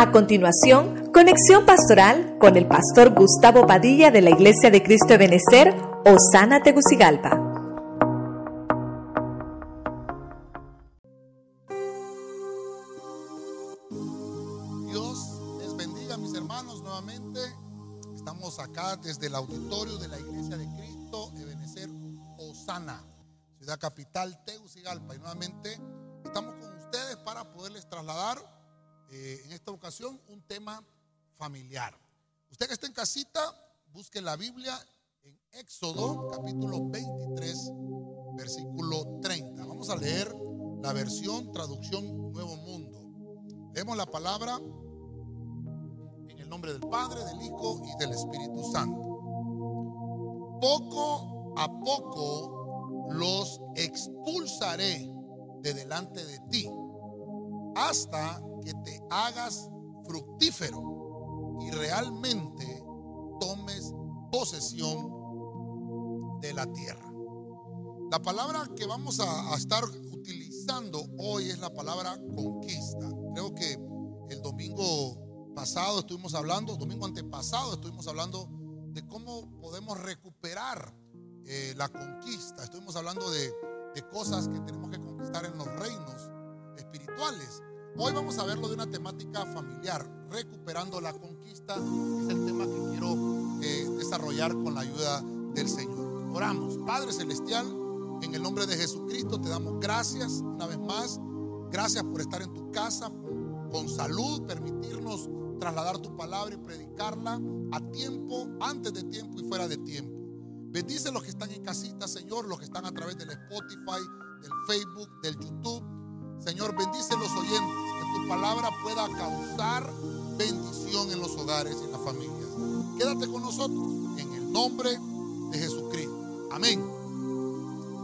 A continuación, conexión pastoral con el pastor Gustavo Padilla de la Iglesia de Cristo de Benecer, Osana Tegucigalpa. Dios les bendiga, mis hermanos, nuevamente. Estamos acá desde el auditorio de la Iglesia de Cristo de Osana, ciudad capital Tegucigalpa. Y nuevamente estamos con ustedes para poderles trasladar eh, en esta ocasión un tema familiar. Usted que está en casita, busque la Biblia en Éxodo capítulo 23, versículo 30. Vamos a leer la versión traducción Nuevo Mundo. Leemos la palabra en el nombre del Padre, del Hijo y del Espíritu Santo. Poco a poco los expulsaré de delante de ti hasta que te hagas fructífero y realmente tomes posesión de la tierra. La palabra que vamos a, estar utilizando hoy es la palabra conquista. Creo que el domingo pasado estuvimos hablando, domingo antepasado estuvimos hablando de cómo podemos recuperar eh, la conquista. Estuvimos hablando de, de cosas que tenemos que conquistar en los reinos espirituales. Hoy vamos a verlo de una temática familiar, recuperando la conquista. Es el tema que quiero eh, desarrollar con la ayuda del Señor. Oramos. Padre Celestial, en el nombre de Jesucristo te damos gracias una vez más. Gracias por estar en tu casa con salud, permitirnos trasladar tu palabra y predicarla a tiempo, antes de tiempo y fuera de tiempo. Bendice los que están en casita, Señor, los que están a través del Spotify, del Facebook, del YouTube Señor, bendice los oyentes, que tu palabra pueda causar bendición en los hogares y en las familias. Quédate con nosotros en el nombre de Jesucristo. Amén.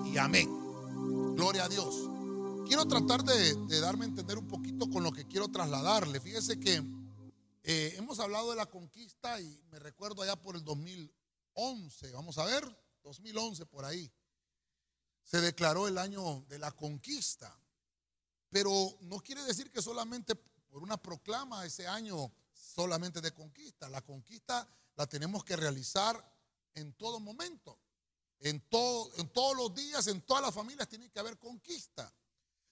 Y amén. Gloria a Dios. Quiero tratar de, darme a entender un poquito con lo que quiero trasladarle. Fíjese que eh, hemos hablado de la conquista y me recuerdo allá por el 2011, vamos a ver, 2011 por ahí, se declaró el año de la conquista. Pero no quiere decir que solamente por una proclama ese año solamente de conquista. La conquista la tenemos que realizar en todo momento. En, todo, en todos los días, en todas las familias tiene que haber conquista.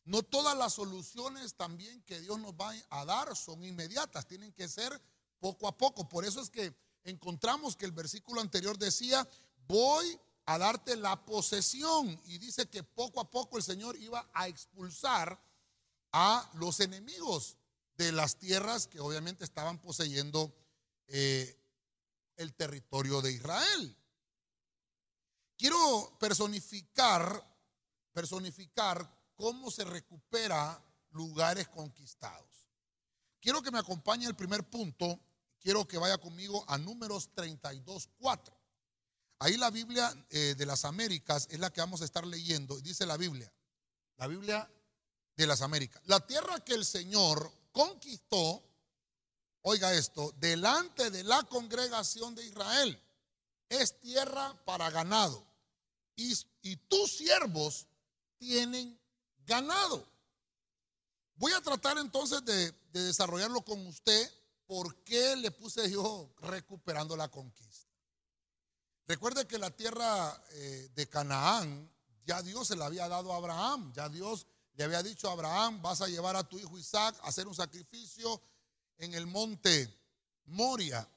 No todas las soluciones también que Dios nos va a dar son inmediatas, tienen que ser poco a poco. Por eso es que encontramos que el versículo anterior decía, voy a darte la posesión. Y dice que poco a poco el Señor iba a expulsar a los enemigos de las tierras que obviamente estaban poseyendo eh, el territorio de Israel. Quiero personificar, personificar cómo se recupera lugares conquistados. Quiero que me acompañe el primer punto. Quiero que vaya conmigo a números 32, 4. Ahí la Biblia eh, de las Américas es la que vamos a estar leyendo. Dice la Biblia. La Biblia de las Américas. La tierra que el Señor conquistó, oiga esto, delante de la congregación de Israel, es tierra para ganado. Y, tus siervos tienen ganado. Voy a tratar entonces de, desarrollarlo con usted. ¿Por qué le puse yo recuperando la conquista? Recuerde que la tierra eh, de Canaán ya Dios se la había dado a Abraham, ya Dios le había dicho a Abraham, vas a llevar a tu hijo Isaac a hacer un sacrificio en el monte Moria.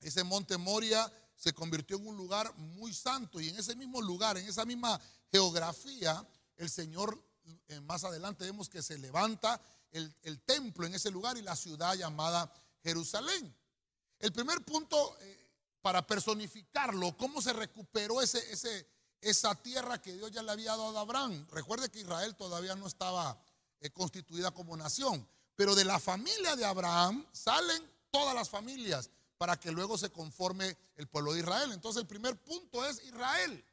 Ese monte Moria se convirtió en un lugar muy santo y en ese mismo lugar, en esa misma geografía, el Señor, eh, más adelante vemos que se levanta el, templo en ese lugar y la ciudad llamada Jerusalén. El primer punto, eh, para personificarlo, cómo se recuperó ese, ese, esa tierra que Dios ya le había dado a Abraham. Recuerde que Israel todavía no estaba eh, constituida como nación, pero de la familia de Abraham salen todas las familias para que luego se conforme el pueblo de Israel. Entonces el primer punto es Israel.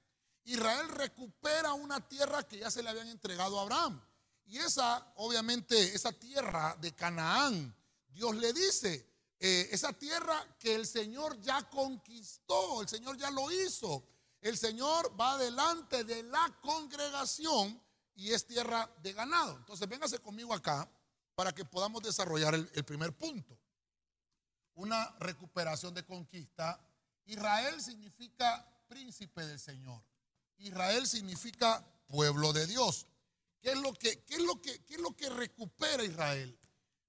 Israel recupera una tierra que ya se le habían entregado a Abraham. Y esa, obviamente, esa tierra de Canaán, Dios le dice, eh, esa tierra que el Señor ya conquistó, el Señor ya lo hizo el Señor va delante de la congregación y es tierra de ganado. Entonces, véngase conmigo acá para que podamos desarrollar el, primer punto. Una recuperación de conquista. Israel significa príncipe del Señor. Israel significa pueblo de Dios. ¿Qué es lo que, qué es lo que, qué es lo que recupera Israel?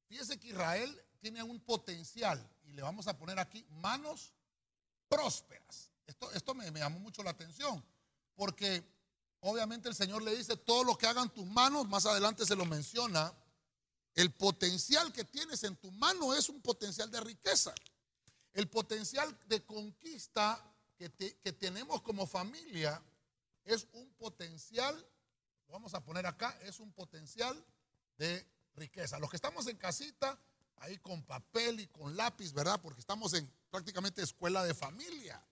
Fíjese que Israel tiene un potencial, y le vamos a poner aquí manos prósperas. Esto, esto me, llamó mucho la atención, porque obviamente el Señor le dice, todo lo que hagan tus manos, más adelante se lo menciona, el potencial que tienes en tu mano es un potencial de riqueza. El potencial de conquista que, que tenemos como familia es un potencial, vamos a poner acá, es un potencial de riqueza. Los que estamos en casita, ahí con papel y con lápiz, ¿verdad? Porque estamos en prácticamente escuela de familia.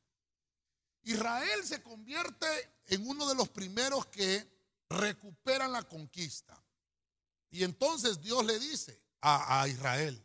Israel se convierte en uno de los primeros que recuperan la conquista. Y entonces Dios le dice a, Israel,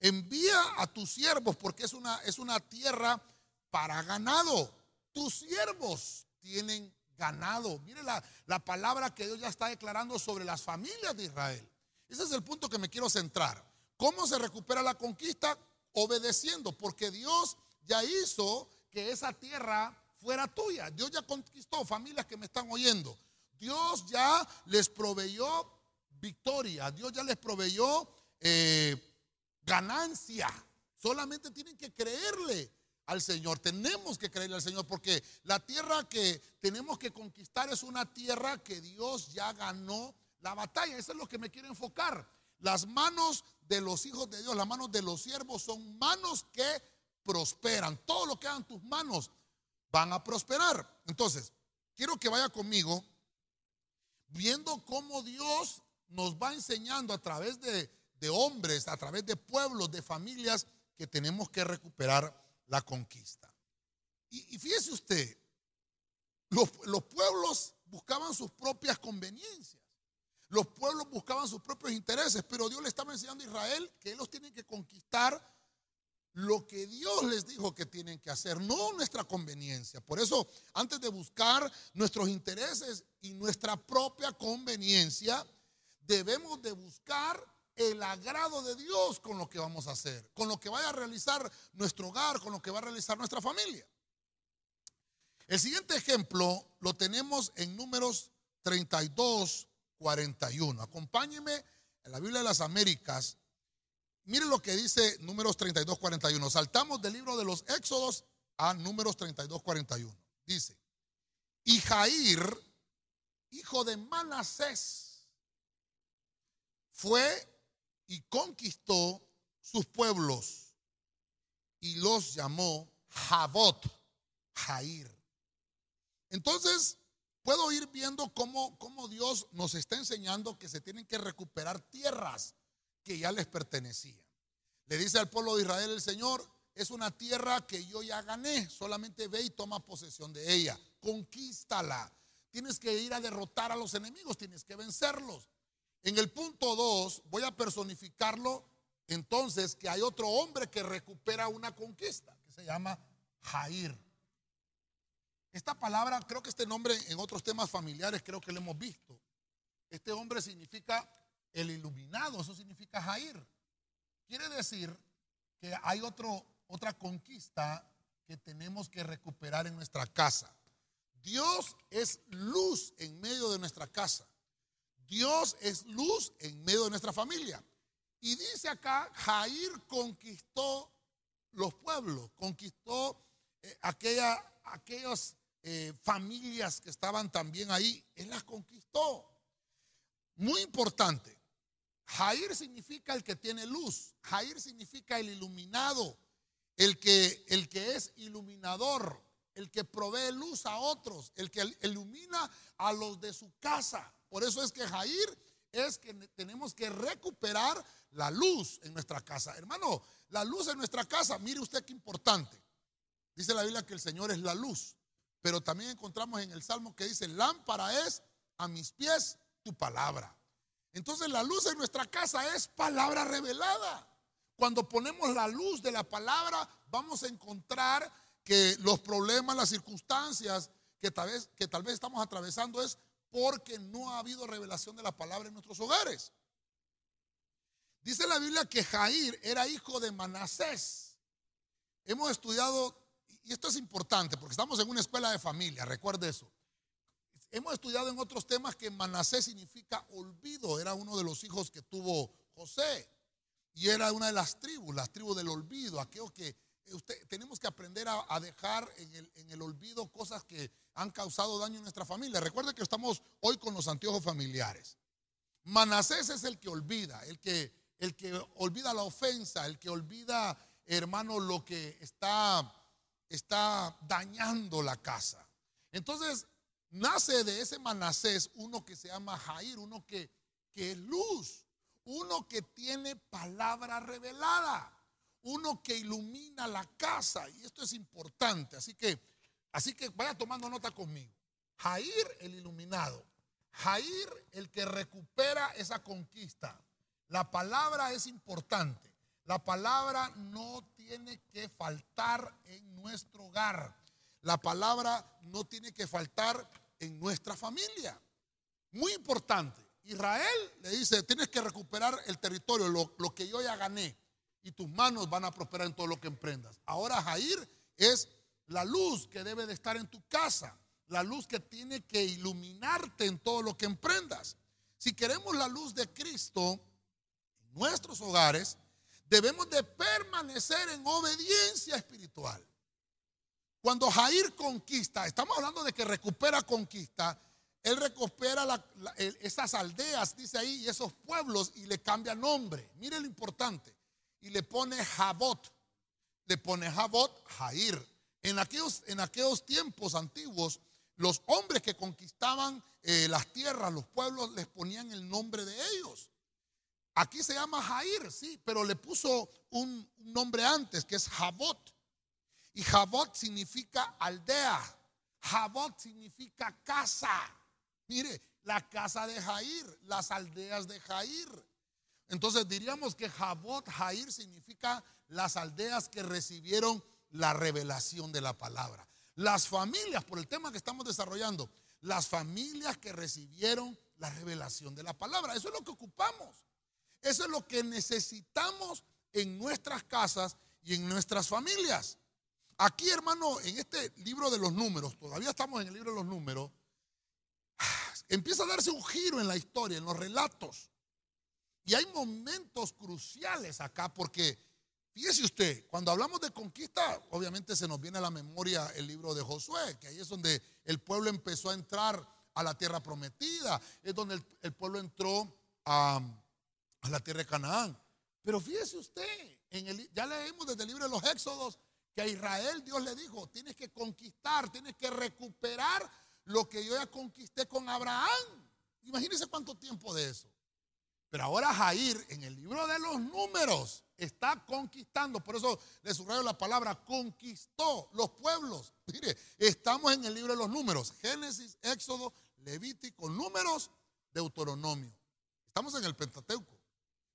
envía a tus siervos porque es una, es una tierra para ganado. Tus siervos tienen ganado. Mire la, la palabra que Dios ya está declarando sobre las familias de Israel. Ese es el punto que me quiero centrar. ¿Cómo se recupera la conquista? Obedeciendo, porque Dios ya hizo que esa tierra fuera tuya. Dios ya conquistó familias que me están oyendo. Dios ya les proveyó victoria. Dios ya les proveyó eh, ganancia. Solamente tienen que creerle al Señor. Tenemos que creerle al Señor porque la tierra que tenemos que conquistar es una tierra que Dios ya ganó la batalla. Eso es lo que me quiero enfocar. Las manos de los hijos de Dios, las manos de los siervos son manos que prosperan. Todo lo que hagan tus manos van a prosperar. Entonces, quiero que vaya conmigo viendo cómo Dios nos va enseñando a través de, hombres, a través de pueblos, de familias, que tenemos que recuperar la conquista. Y, fíjese usted, los, los pueblos buscaban sus propias conveniencias. Los pueblos buscaban sus propios intereses, pero Dios le estaba enseñando a Israel que ellos tienen que conquistar lo que Dios les dijo que tienen que hacer, no nuestra conveniencia. Por eso, antes de buscar nuestros intereses y nuestra propia conveniencia, debemos de buscar el agrado de Dios con lo que vamos a hacer, con lo que vaya a realizar nuestro hogar, con lo que va a realizar nuestra familia. El siguiente ejemplo lo tenemos en números 32, 41. Acompáñeme en la Biblia de las Américas. Mire lo que dice números 32, 41. Saltamos del libro de los Éxodos a números 32, 41. Dice, y Jair, hijo de Manasés, fue y conquistó sus pueblos y los llamó Jabot, Jair. Entonces, puedo ir viendo cómo, cómo Dios nos está enseñando que se tienen que recuperar tierras que ya les pertenecían. Le dice al pueblo de Israel el Señor, es una tierra que yo ya gané, solamente ve y toma posesión de ella, conquístala. Tienes que ir a derrotar a los enemigos, tienes que vencerlos. En el punto 2 voy a personificarlo entonces que hay otro hombre que recupera una conquista, que se llama Jair. Esta palabra, creo que este nombre en otros temas familiares creo que lo hemos visto. Este hombre significa el iluminado, eso significa Jair. Quiere decir que hay otro, otra conquista que tenemos que recuperar en nuestra casa. Dios es luz en medio de nuestra casa. Dios es luz en medio de nuestra familia. Y dice acá, Jair conquistó los pueblos, conquistó eh, aquella, aquellas eh, familias que estaban también ahí, él las conquistó. Muy importante, Jair significa el que tiene luz, Jair significa el iluminado, el que, el que es iluminador, el que provee luz a otros, el que ilumina a los de su casa. Por eso es que Jair es que tenemos que recuperar la luz en nuestra casa. Hermano, la luz en nuestra casa, mire usted qué importante. Dice la Biblia que el Señor es la luz, pero también encontramos en el Salmo que dice, lámpara es a mis pies tu palabra. Entonces la luz en nuestra casa es palabra revelada. Cuando ponemos la luz de la palabra, vamos a encontrar que los problemas, las circunstancias que tal vez, que tal vez estamos atravesando es porque no ha habido revelación de la palabra en nuestros hogares. Dice la Biblia que Jair era hijo de Manasés. Hemos estudiado, y esto es importante porque estamos en una escuela de familia, recuerde eso. Hemos estudiado en otros temas que Manasés significa olvido, era uno de los hijos que tuvo José. Y era una de las tribus, las tribus del olvido, aquellos que usted, tenemos que aprender a, dejar en el, en el, olvido cosas que han causado daño en nuestra familia. Recuerde que estamos hoy con los anteojos familiares. Manasés es el que olvida, el que, el que olvida la ofensa, el que olvida, hermano, lo que está, está dañando la casa. Entonces, nace de ese Manasés uno que se llama Jair, uno que, que es luz, uno que tiene palabra revelada, uno que ilumina la casa. Y esto es importante. Así que, así que vaya tomando nota conmigo. Jair el iluminado. Jair el que recupera esa conquista. La palabra es importante. La palabra no tiene que faltar en nuestro hogar. La palabra no tiene que faltar en nuestra familia. Muy importante. Israel le dice, tienes que recuperar el territorio, lo, que yo ya gané, y tus manos van a prosperar en todo lo que emprendas. Ahora Jair es la luz que debe de estar en tu casa, la luz que tiene que iluminarte en todo lo que emprendas. Si queremos la luz de Cristo en nuestros hogares, debemos de permanecer en obediencia espiritual. Cuando Jair conquista, estamos hablando de que recupera conquista, él recupera esas aldeas, dice ahí, y esos pueblos y le cambia nombre. Mire lo importante. Y le pone Jabot. Le pone Jabot Jair. En aquellos, en aquellos tiempos antiguos, los hombres que conquistaban eh, las tierras, los pueblos, les ponían el nombre de ellos. Aquí se llama Jair, sí, pero le puso un, un nombre antes, que es Jabot. Y Jabot significa aldea. Jabot significa casa. Mire, la casa de Jair, las aldeas de Jair. Entonces diríamos que Jabot Jair significa las aldeas que recibieron la revelación de la palabra. Las familias, por el tema que estamos desarrollando, las familias que recibieron la revelación de la palabra. Eso es lo que ocupamos. Eso es lo que necesitamos en nuestras casas y en nuestras familias. Aquí, hermano, en este libro de los números, todavía estamos en el libro de los números, empieza a darse un giro en la historia, en los relatos. Y hay momentos cruciales acá porque, fíjese usted, cuando hablamos de conquista, obviamente se nos viene a la memoria el libro de Josué, que ahí es donde el pueblo empezó a entrar a la tierra prometida, es donde el, pueblo entró a, la tierra de Canaán. Pero fíjese usted, ya leímos desde el libro de los Éxodos que a Israel Dios le dijo, tienes que conquistar, tienes que recuperar lo que yo ya conquisté con Abraham. Imagínense cuánto tiempo de eso. Pero ahora Jair en el libro de los números está conquistando. Por eso le subrayo la palabra conquistó los pueblos. Mire, estamos en el libro de los números. Génesis, Éxodo, Levítico, números, Deuteronomio. Estamos en el Pentateuco.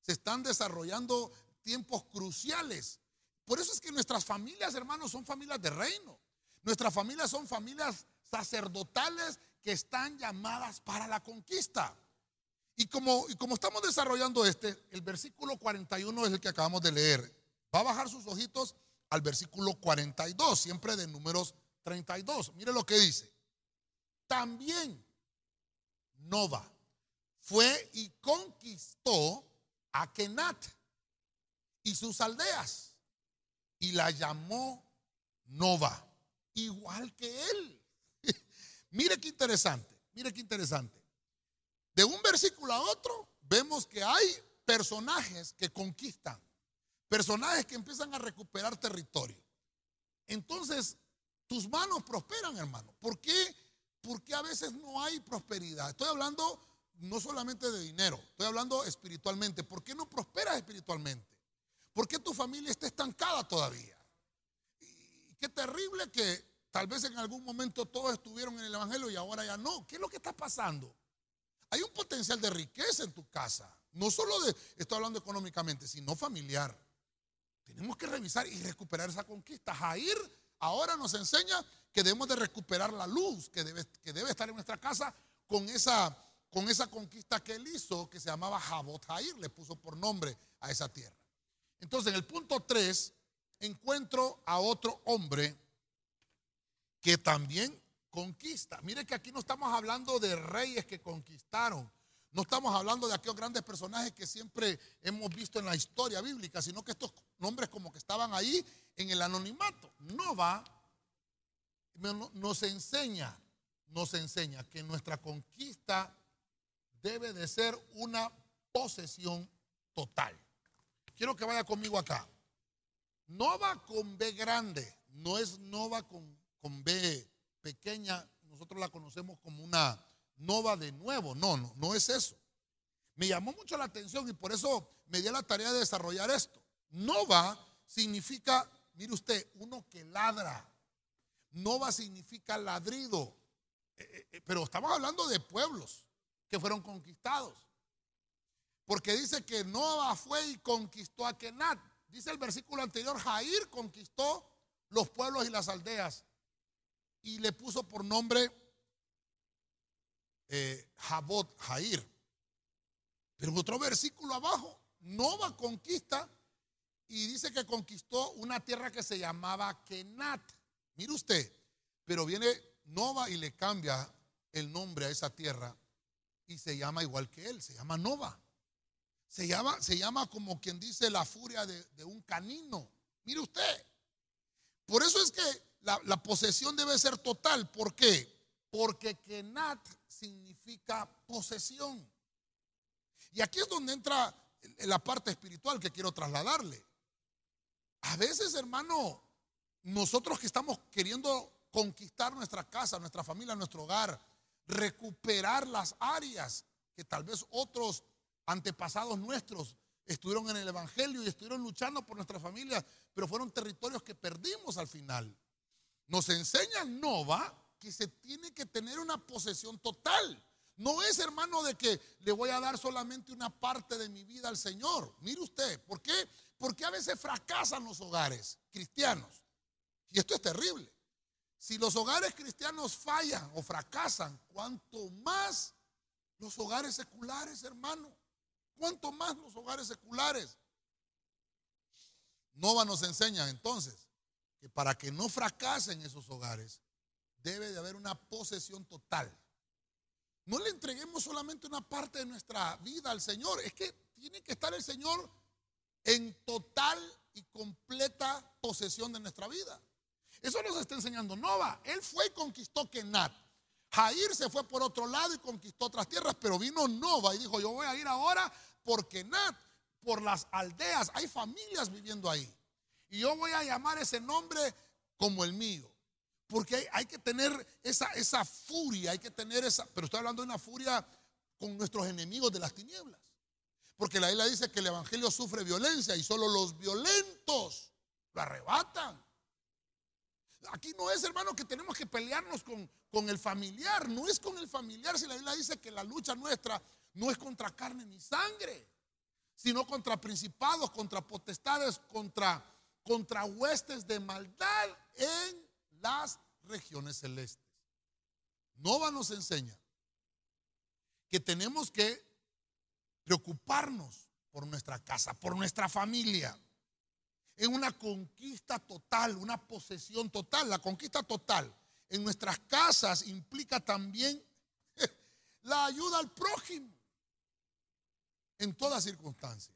Se están desarrollando tiempos cruciales. Por eso es que nuestras familias, hermanos, son familias de reino. Nuestras familias son familias sacerdotales que están llamadas para la conquista. Y como, estamos desarrollando este, el versículo 41 es el que acabamos de leer. Va a bajar sus ojitos al versículo 42, siempre de números 32. Mire lo que dice. También Nova fue y conquistó a Kenat y sus aldeas y la llamó Nova, igual que él. Mire qué interesante, mire qué interesante. De un versículo a otro vemos que hay personajes que conquistan, personajes que empiezan a recuperar territorio. Entonces, tus manos prosperan, hermano. ¿Por qué? Porque a veces no hay prosperidad. Estoy hablando no solamente de dinero, estoy hablando espiritualmente. ¿Por qué no prosperas espiritualmente? ¿Por qué tu familia está estancada todavía? Y qué terrible que Tal vez en algún momento todos estuvieron en el Evangelio y ahora ya no. ¿Qué es lo que está pasando? Hay un potencial de riqueza en tu casa. No solo de, estoy hablando económicamente, sino familiar. Tenemos que revisar y recuperar esa conquista. Jair ahora nos enseña que debemos de recuperar la luz que debe, estar en nuestra casa con esa, con esa conquista que él hizo, que se llamaba Jabot Jair, le puso por nombre a esa tierra. Entonces, en el punto 3, encuentro a otro hombre que también conquista. Mire que aquí no estamos hablando de reyes que conquistaron, no estamos hablando de aquellos grandes personajes que siempre hemos visto en la historia bíblica, sino que estos nombres como que estaban ahí en el anonimato. Nova nos enseña, nos enseña que nuestra conquista debe de ser una posesión total. Quiero que vaya conmigo acá. Nova con B grande, no es Nova con, con B pequeña, nosotros la conocemos como una Nova de nuevo, no, no, no es eso. Me llamó mucho la atención y por eso me di la tarea de desarrollar esto. Nova significa, mire usted, uno que ladra. Nova significa ladrido. Eh, eh, eh, pero estamos hablando de pueblos que fueron conquistados. Porque dice que Nova fue y conquistó a Kenat. Dice el versículo anterior, Jair conquistó los pueblos y las aldeas y le puso por nombre eh, Jabot, Jair. Pero otro versículo abajo, Nova conquista y dice que conquistó una tierra que se llamaba Kenat. Mire usted, pero viene Nova y le cambia el nombre a esa tierra y se llama igual que él, se llama Nova. Se llama, se llama como quien dice la furia de, un canino. Mire usted. Por eso es que la, la, posesión debe ser total. ¿Por qué? Porque Kenat significa posesión. Y aquí es donde entra la parte espiritual que quiero trasladarle. A veces, hermano, nosotros que estamos queriendo conquistar nuestra casa, nuestra familia, nuestro hogar, recuperar las áreas que tal vez otros antepasados nuestros estuvieron en el Evangelio y estuvieron luchando por nuestra familia, pero fueron territorios que perdimos al final. Nos enseña Nova que se tiene que tener una posesión total. No es, hermano, de que le voy a dar solamente una parte de mi vida al Señor. Mire usted, ¿por qué? Porque a veces fracasan los hogares cristianos. Y esto es terrible. Si los hogares cristianos fallan o fracasan, ¿cuánto más los hogares seculares, hermano? ¿Cuánto más los hogares seculares? Nova nos enseña entonces que para que no fracasen esos hogares, debe de haber una posesión total. No le entreguemos solamente una parte de nuestra vida al Señor, es que tiene que estar el Señor en total y completa posesión de nuestra vida. Eso nos está enseñando Nova. Él fue y conquistó Kenat. Jair se fue por otro lado y conquistó otras tierras, pero vino Nova y dijo, yo voy a ir ahora por Kenat, por las aldeas. Hay familias viviendo ahí. Y yo voy a llamar ese nombre como el mío. Porque hay, que tener esa, esa furia, hay que tener esa, pero estoy hablando de una furia con nuestros enemigos de las tinieblas. Porque la isla dice que el Evangelio sufre violencia y solo los violentos lo arrebatan. Aquí no es, hermano, que tenemos que pelearnos con, con el familiar. No es con el familiar si la Biblia dice que la lucha nuestra no es contra carne ni sangre, sino contra principados, contra potestades, contra, contra huestes de maldad en las regiones celestes. Nova nos enseña que tenemos que preocuparnos por nuestra casa, por nuestra familia, en una conquista total, una posesión total. La conquista total en nuestras casas implica también la ayuda al prójimo en todas circunstancias.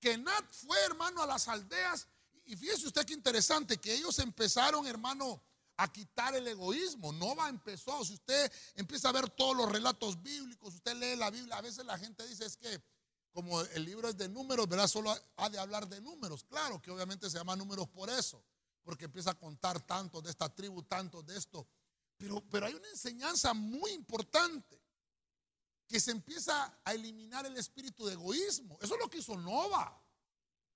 Que Nat fue, hermano, a las aldeas y fíjese usted qué interesante, que ellos empezaron, hermano, a quitar el egoísmo. Nova empezó, si usted empieza a ver todos los relatos bíblicos, usted lee la Biblia, a veces la gente dice es que como el libro es de números, ¿verdad? Solo ha de hablar de números. Claro que obviamente se llama números por eso, porque empieza a contar tanto de esta tribu, tanto de esto. Pero, pero hay una enseñanza muy importante, que se empieza a eliminar el espíritu de egoísmo. Eso es lo que hizo Nova.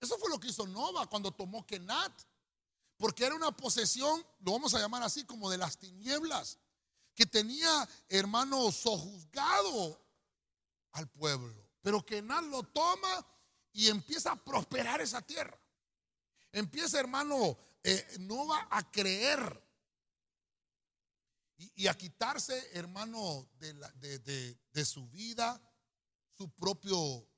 Eso fue lo que hizo Nova cuando tomó Kenat. Porque era una posesión, lo vamos a llamar así, como de las tinieblas, que tenía, hermano, sojuzgado al pueblo. Pero Kenat lo toma y empieza a prosperar esa tierra. Empieza, hermano, eh, Nova a creer y, a quitarse, hermano, de, de, su vida, su, propio,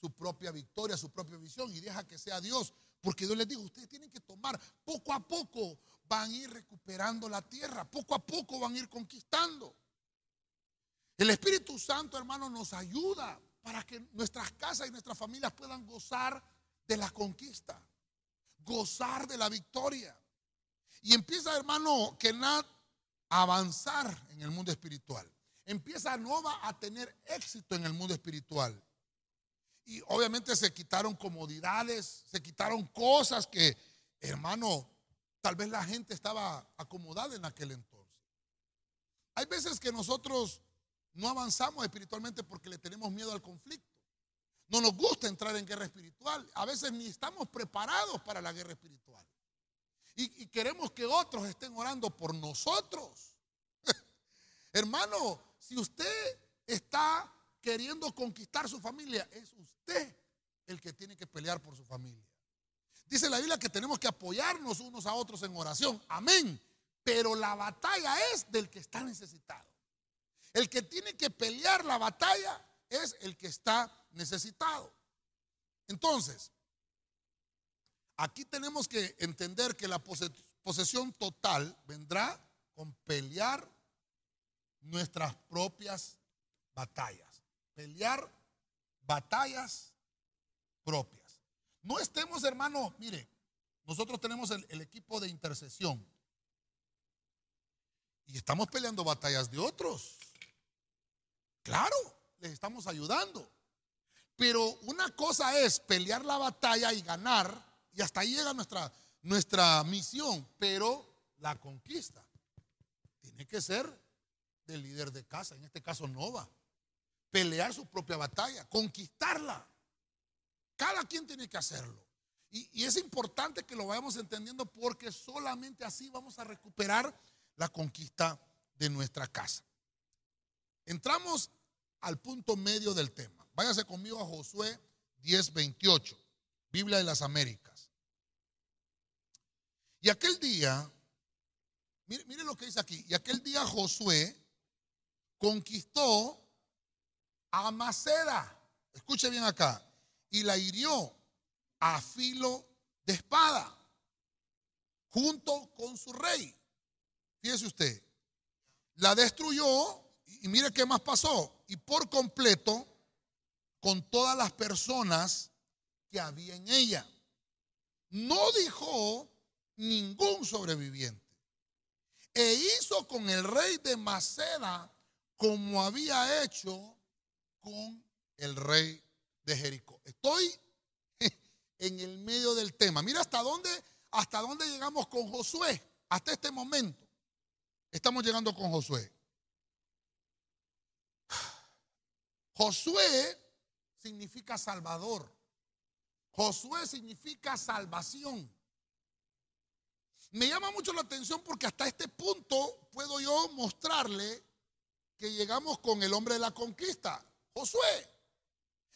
su propia victoria, su propia visión y deja que sea Dios. Porque yo les digo, ustedes tienen que tomar, poco a poco van a ir recuperando la tierra, poco a poco van a ir conquistando. El Espíritu Santo, hermano, nos ayuda para que nuestras casas y nuestras familias puedan gozar de la conquista, gozar de la victoria. Y empieza, hermano, que nada avanzar en el mundo espiritual. Empieza Nova a tener éxito en el mundo espiritual. Y obviamente se quitaron comodidades, se quitaron cosas que, hermano, tal vez la gente estaba acomodada en aquel entonces. Hay veces que nosotros no avanzamos espiritualmente porque le tenemos miedo al conflicto. No nos gusta entrar en guerra espiritual. A veces ni estamos preparados para la guerra espiritual. Y, queremos que otros estén orando por nosotros. Hermano, si usted está queriendo conquistar su familia, es usted el que tiene que pelear por su familia. Dice la Biblia que tenemos que apoyarnos unos a otros en oración. Amén. Pero la batalla es del que está necesitado. El que tiene que pelear la batalla es el que está necesitado. Entonces, Aquí tenemos que entender que la posesión total vendrá con pelear nuestras propias batallas. Pelear batallas propias. No estemos, hermano, mire, nosotros tenemos el, el, equipo de intercesión y estamos peleando batallas de otros. Claro, les estamos ayudando. Pero una cosa es pelear la batalla y ganar y hasta ahí llega nuestra, nuestra misión, pero la conquista tiene que ser del líder de casa, en este caso Nova. Pelear su propia batalla, conquistarla. Cada quien tiene que hacerlo. Y, y, es importante que lo vayamos entendiendo porque solamente así vamos a recuperar la conquista de nuestra casa. Entramos al punto medio del tema. Váyase conmigo a Josué 10:28, Biblia de las Américas. Y aquel día, mire, lo que dice aquí, y aquel día Josué conquistó a Maceda, escuche bien acá, y la hirió a filo de espada, junto con su rey. Fíjese usted, la destruyó y mire qué más pasó, y por completo con todas las personas que había en ella. No dijo ningún sobreviviente. E hizo con el rey de Maceda como había hecho con el rey de Jericó. Estoy en el medio del tema. Mira hasta dónde, hasta dónde llegamos con Josué. Hasta este momento. Estamos llegando con Josué. Josué significa salvador. Josué significa salvación. Me llama mucho la atención porque hasta este punto puedo yo mostrarle que llegamos con el hombre de la conquista, Josué.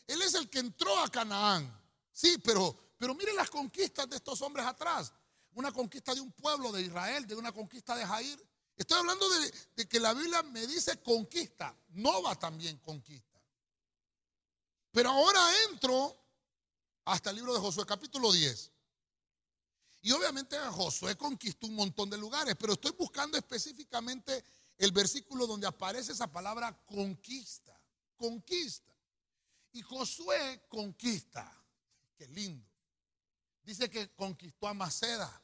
Él es el que entró a Canaán. Sí, pero, pero mire las conquistas de estos hombres atrás. Una conquista de un pueblo de Israel, de una conquista de Jair. Estoy hablando de, de que la Biblia me dice conquista. No va también conquista. Pero ahora entro hasta el libro de Josué, capítulo 10. Y obviamente Josué conquistó un montón de lugares, pero estoy buscando específicamente el versículo donde aparece esa palabra conquista, conquista. Y Josué conquista, qué lindo. Dice que conquistó a Maceda.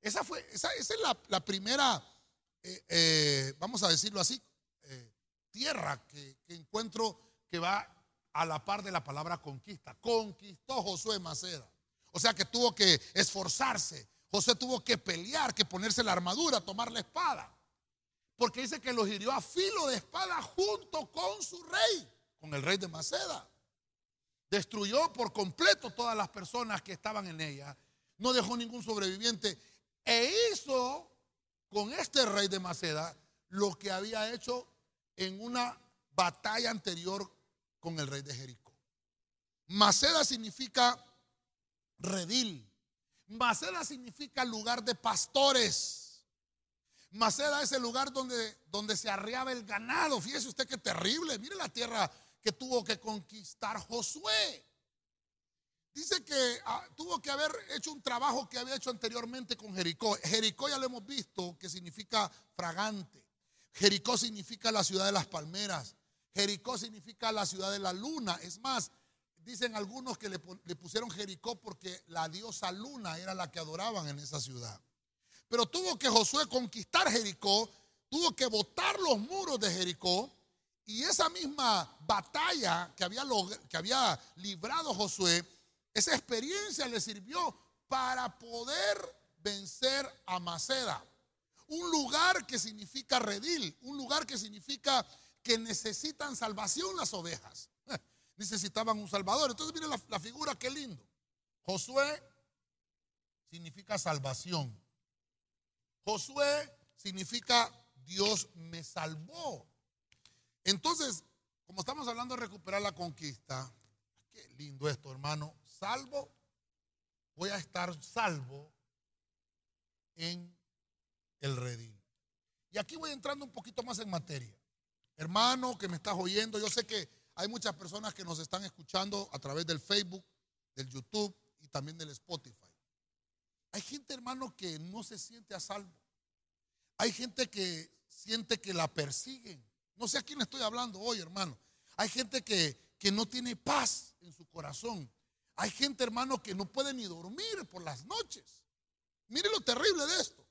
Esa, fue, esa, es la, primera, eh, eh, vamos a decirlo así, eh, tierra que, que encuentro que va a la par de la palabra conquista. Conquistó Josué Maceda. O sea que tuvo que esforzarse. José tuvo que pelear, que ponerse la armadura, tomar la espada. Porque dice que los hirió a filo de espada junto con su rey, con el rey de Maceda. Destruyó por completo todas las personas que estaban en ella. No dejó ningún sobreviviente. E hizo con este rey de Maceda lo que había hecho en una batalla anterior con el rey de Jericó. Maceda significa redil. Maceda significa lugar de pastores. Maceda es el lugar donde, donde se arreaba el ganado. Fíjese usted qué terrible. Mire la tierra que tuvo que conquistar Josué. Dice que ah, tuvo que haber hecho un trabajo que había hecho anteriormente con Jericó. Jericó ya lo hemos visto, que significa fragante. Jericó significa la ciudad de las palmeras. Jericó significa la ciudad de la luna. Es más, dicen algunos que le, pusieron Jericó porque la diosa luna era la que adoraban en esa ciudad. Pero tuvo que Josué conquistar Jericó, tuvo que botar los muros de Jericó. Y esa misma batalla que había, que había librado Josué, esa experiencia le sirvió para poder vencer a Maceda. Un lugar que significa redil, un lugar que significa que necesitan salvación las ovejas. Necesitaban un salvador. Entonces miren la, figura, qué lindo. Josué significa salvación. Josué significa Dios me salvó. Entonces, como estamos hablando de recuperar la conquista, qué lindo esto, hermano. Salvo, voy a estar salvo en el redil. Y aquí voy entrando un poquito más en materia. Hermano que me estás oyendo, yo sé que hay muchas personas que nos están escuchando a través del Facebook, del YouTube y también del Spotify. Hay gente, hermano, que no se siente a salvo. Hay gente que siente que la persiguen. No sé a quién estoy hablando hoy, hermano. Hay gente que, que no tiene paz en su corazón. Hay gente, hermano, que no puede ni dormir por las noches. Mire lo terrible de esto.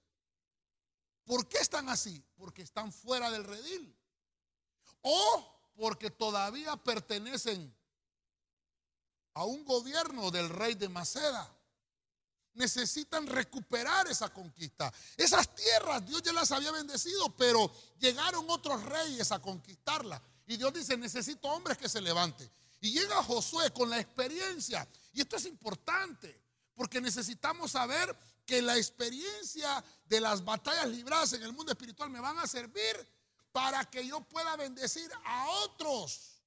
¿Por qué están así? Porque están fuera del redil. O porque todavía pertenecen a un gobierno del rey de Maceda necesitan recuperar esa conquista. Esas tierras Dios ya las había bendecido, pero llegaron otros reyes a conquistarla. Y Dios dice, necesito hombres que se levanten. Y llega Josué con la experiencia. Y esto es importante, porque necesitamos saber que la experiencia de las batallas libradas en el mundo espiritual me van a servir para que yo pueda bendecir a otros.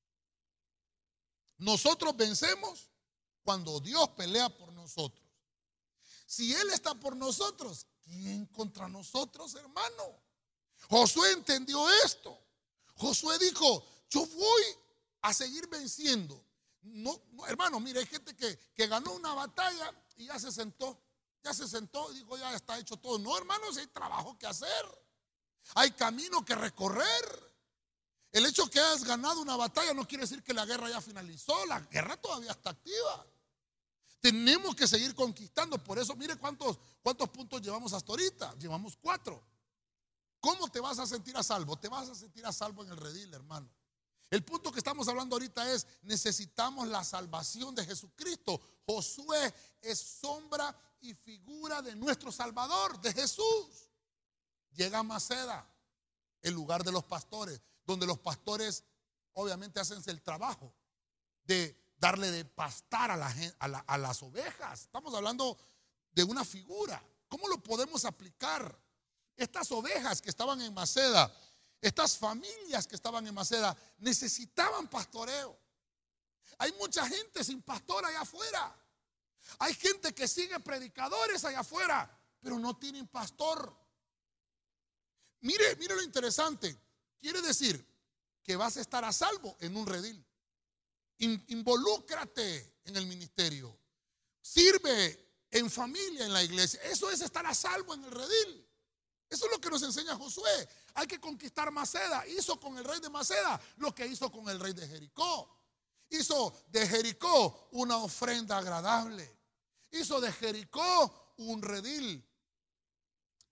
Nosotros vencemos cuando Dios pelea por nosotros. Si Él está por nosotros, ¿quién contra nosotros, hermano? Josué entendió esto. Josué dijo, yo voy a seguir venciendo. No, hermano, mire, hay gente que, que ganó una batalla y ya se sentó. Ya se sentó y dijo, ya está hecho todo. No, hermanos, hay trabajo que hacer. Hay camino que recorrer. El hecho que hayas ganado una batalla no quiere decir que la guerra ya finalizó. La guerra todavía está activa. Tenemos que seguir conquistando. Por eso, mire cuántos, cuántos puntos llevamos hasta ahorita. Llevamos cuatro. ¿Cómo te vas a sentir a salvo? Te vas a sentir a salvo en el redil, hermano. El punto que estamos hablando ahorita es, necesitamos la salvación de Jesucristo. Josué es sombra y figura de nuestro Salvador, de Jesús. Llega a Maceda, el lugar de los pastores, donde los pastores obviamente hacen el trabajo de darle de pastar a, a, las ovejas. Estamos hablando de una figura. ¿Cómo lo podemos aplicar? Estas ovejas que estaban en Maceda, estas familias que estaban en Maceda, necesitaban pastoreo. Hay mucha gente sin pastor allá afuera. Hay gente que sigue predicadores allá afuera, pero no tienen pastor. Mire, mire lo interesante. Quiere decir que vas a estar a salvo en un redil involúcrate en el ministerio. Sirve en familia en la iglesia. Eso es estar a salvo en el redil. Eso es lo que nos enseña Josué. Hay que conquistar Maceda. Hizo con el rey de Maceda lo que hizo con el rey de Jericó. Hizo de Jericó una ofrenda agradable. Hizo de Jericó un redil.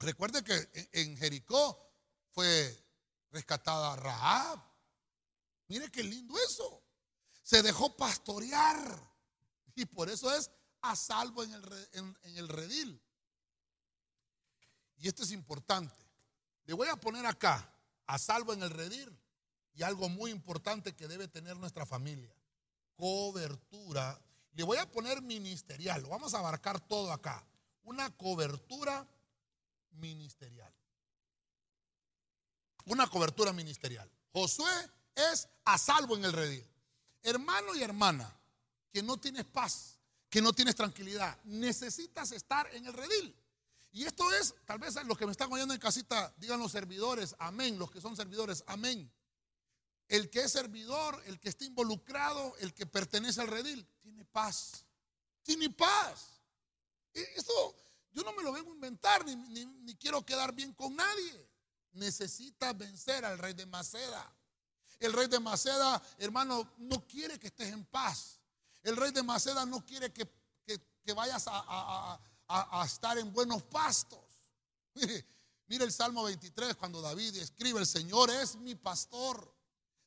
Recuerde que en Jericó fue rescatada Rahab. Mire qué lindo eso se dejó pastorear. Y por eso es a salvo en el, en, el redil. Y esto es importante. Le voy a poner acá, a salvo en el redil, y algo muy importante que debe tener nuestra familia. Cobertura. Le voy a poner ministerial. Lo vamos a abarcar todo acá. Una cobertura ministerial. Una cobertura ministerial. Josué es a salvo en el redil. Hermano y hermana, que no tienes paz, que no tienes tranquilidad, necesitas estar en el redil. Y esto es, tal vez los que me están oyendo en casita, digan los servidores, amén, los que son servidores, amén. El que es servidor, el que está involucrado, el que pertenece al redil, tiene paz. Tiene paz. E, esto yo no me lo vengo a inventar, ni, quiero quedar bien con nadie. Necesitas vencer al rey de Maceda. El rey de Maceda, hermano, no quiere que estés en paz. El rey de Maceda no quiere que, vayas a, estar en buenos pastos. Mire, el Salmo 23 cuando David escribe, el Señor es mi pastor,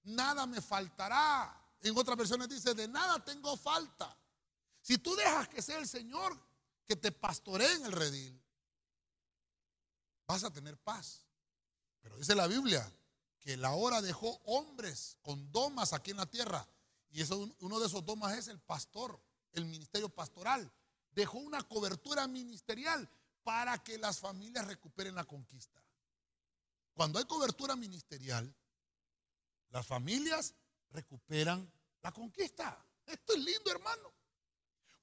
nada me faltará. En otras versiones dice, de nada tengo falta. Si tú dejas que sea el Señor que te pastoree en el redil, vas a tener paz. Pero dice la Biblia que la hora dejó hombres con domas aquí en la tierra. Y eso, uno de esos domas es el pastor, el ministerio pastoral. Dejó una cobertura ministerial para que las familias recuperen la conquista. Cuando hay cobertura ministerial, las familias recuperan la conquista. Esto es lindo, hermano.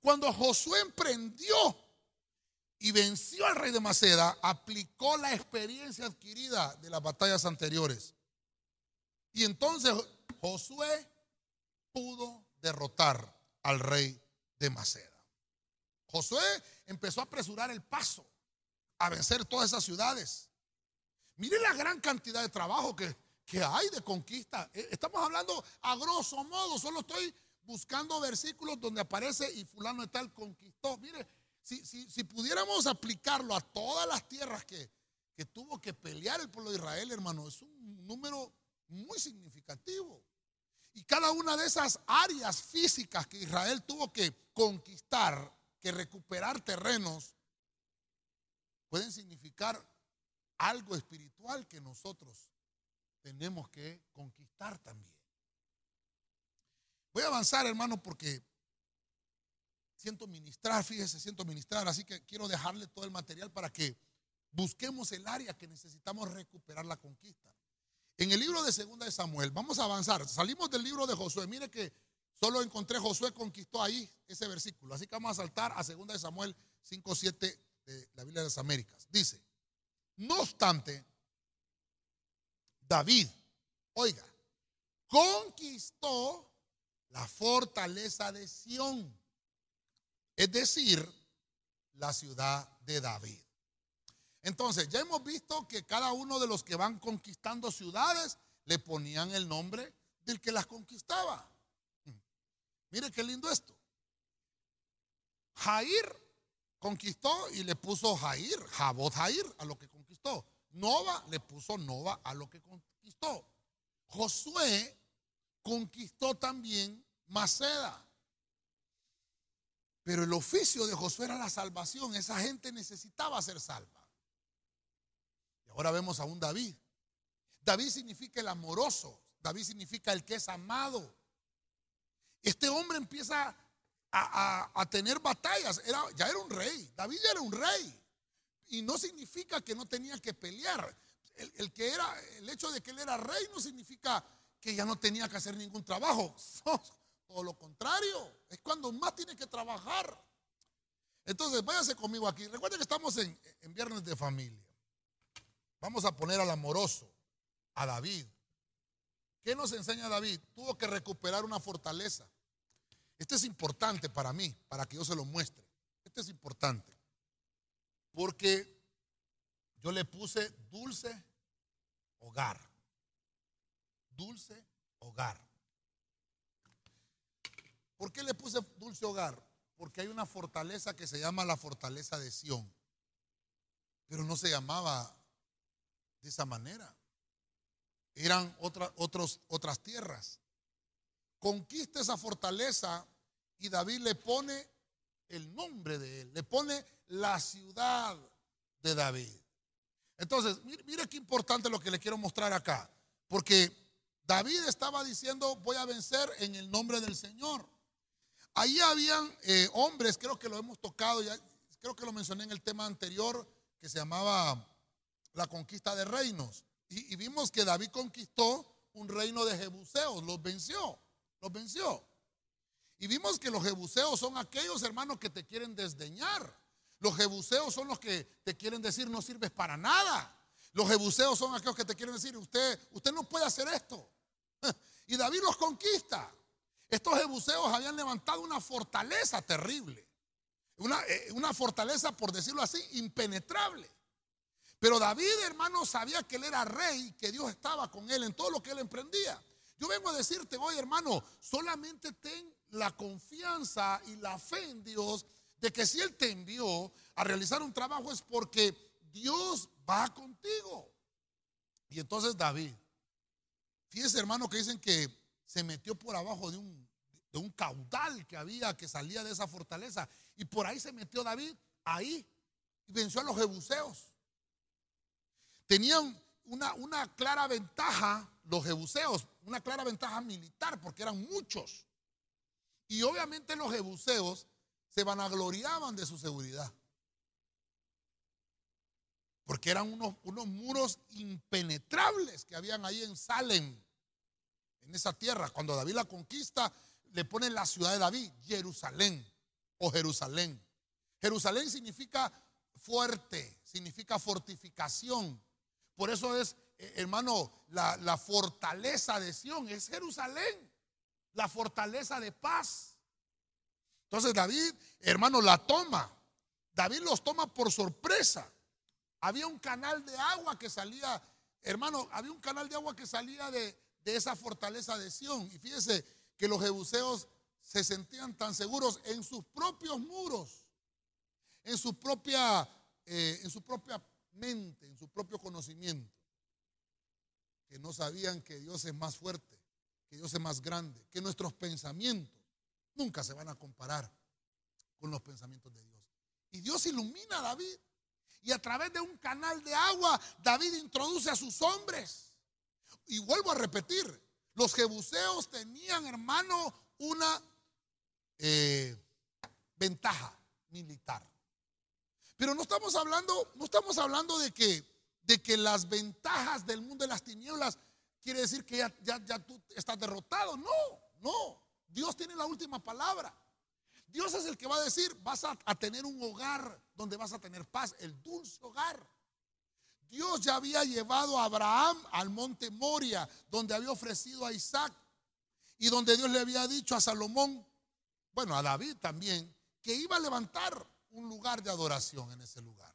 Cuando Josué emprendió y venció al rey de Maceda, aplicó la experiencia adquirida de las batallas anteriores. Y entonces Josué pudo derrotar al rey de Maceda. Josué empezó a apresurar el paso, a vencer todas esas ciudades. Mire la gran cantidad de trabajo que, que hay de conquista. Eh, estamos hablando a grosso modo, solo estoy buscando versículos donde aparece y fulano de tal conquistó. Mire, si, si, pudiéramos aplicarlo a todas las tierras que, que tuvo que pelear el pueblo de Israel, hermano, es un número muy significativo. Y cada una de esas áreas físicas que Israel tuvo que conquistar, que recuperar terrenos, pueden significar algo espiritual que nosotros tenemos que conquistar también. Voy a avanzar, hermano, porque siento ministrar, fíjese, siento ministrar, así que quiero dejarle todo el material para que busquemos el área que necesitamos recuperar la conquista. En el libro de Segunda de Samuel, vamos a avanzar. Salimos del libro de Josué. Mire que solo encontré Josué conquistó ahí ese versículo. Así que vamos a saltar a Segunda de Samuel 5.7 de la Biblia de las Américas. Dice, no obstante, David, oiga, conquistó la fortaleza de Sión, es decir, la ciudad de David. Entonces, ya hemos visto que cada uno de los que van conquistando ciudades le ponían el nombre del que las conquistaba. Mire qué lindo esto. Jair conquistó y le puso Jair, Jabot Jair a lo que conquistó. Nova le puso Nova a lo que conquistó. Josué conquistó también Maceda. Pero el oficio de Josué era la salvación. Esa gente necesitaba ser salva. Ahora vemos a un David. David significa el amoroso. David significa el que es amado. Este hombre empieza a, tener batallas. Era, ya era un rey. David era un rey. Y no significa que no tenía que pelear. El, que era, el hecho de que él era rey no significa que ya no tenía que hacer ningún trabajo. Todo lo contrario. Es cuando más tiene que trabajar. Entonces, váyase conmigo aquí. Recuerden que estamos en, en Viernes de Familia. Vamos a poner al amoroso, a David. ¿Qué nos enseña David? Tuvo que recuperar una fortaleza. Este es importante para mí, para que yo se lo muestre. Este es importante. Porque yo le puse dulce hogar. Dulce hogar. ¿Por qué le puse dulce hogar? Porque hay una fortaleza que se llama la fortaleza de Sión. Pero no se llamaba de esa manera. Eran otras tierras. Conquista esa fortaleza y David le pone el nombre de él, le pone la ciudad de David. Entonces, mire, qué importante lo que le quiero mostrar acá, porque David estaba diciendo, voy a vencer en el nombre del Señor. Ahí habían eh, hombres, creo que lo hemos tocado, ya, creo que lo mencioné en el tema anterior, que se llamaba la conquista de reinos. Y, vimos que David conquistó un reino de jebuseos, los venció, los venció. Y vimos que los jebuseos son aquellos hermanos que te quieren desdeñar. Los jebuseos son los que te quieren decir no sirves para nada. Los jebuseos son aquellos que te quieren decir usted, usted no puede hacer esto. Y David los conquista. Estos jebuseos habían levantado una fortaleza terrible. Una, eh, una fortaleza, por decirlo así, impenetrable. Pero David, hermano, sabía que él era rey, que Dios estaba con él en todo lo que él emprendía. Yo vengo a decirte hoy, hermano, solamente ten la confianza y la fe en Dios de que si Él te envió a realizar un trabajo es porque Dios va contigo. Y entonces David, fíjese hermano que dicen que se metió por abajo de un, de un caudal que había que salía de esa fortaleza. Y por ahí se metió David, ahí, y venció a los jebuseos. Tenían una, una clara ventaja, los jebuseos, una clara ventaja militar, porque eran muchos. Y obviamente los jebuseos se vanagloriaban de su seguridad. Porque eran unos, unos muros impenetrables que habían ahí en Salem, en esa tierra. Cuando David la conquista, le ponen la ciudad de David, Jerusalén o Jerusalén. Jerusalén significa fuerte, significa fortificación. Por eso es, eh, hermano, la, la fortaleza de Sión, es Jerusalén, la fortaleza de paz. Entonces David, hermano, la toma. David los toma por sorpresa. Había un canal de agua que salía, hermano, había un canal de agua que salía de, de esa fortaleza de Sión. Y fíjese que los jebuseos se sentían tan seguros en sus propios muros, en su propia, eh, en su propia mente, en su propio conocimiento, que no sabían que Dios es más fuerte, que Dios es más grande, que nuestros pensamientos nunca se van a comparar con los pensamientos de Dios. Y Dios ilumina a David. Y a través de un canal de agua, David introduce a sus hombres. Y vuelvo a repetir, los jebuseos tenían, hermano, una eh, ventaja militar. Pero no estamos hablando, no estamos hablando de que, de que las ventajas del mundo de las tinieblas quiere decir que ya, ya, ya tú estás derrotado. No, no. Dios tiene la última palabra. Dios es el que va a decir, vas a, tener un hogar donde vas a tener paz, el dulce hogar. Dios ya había llevado a Abraham al monte Moria, donde había ofrecido a Isaac y donde Dios le había dicho a Salomón, bueno, a David también, que iba a levantar un lugar de adoración en ese lugar.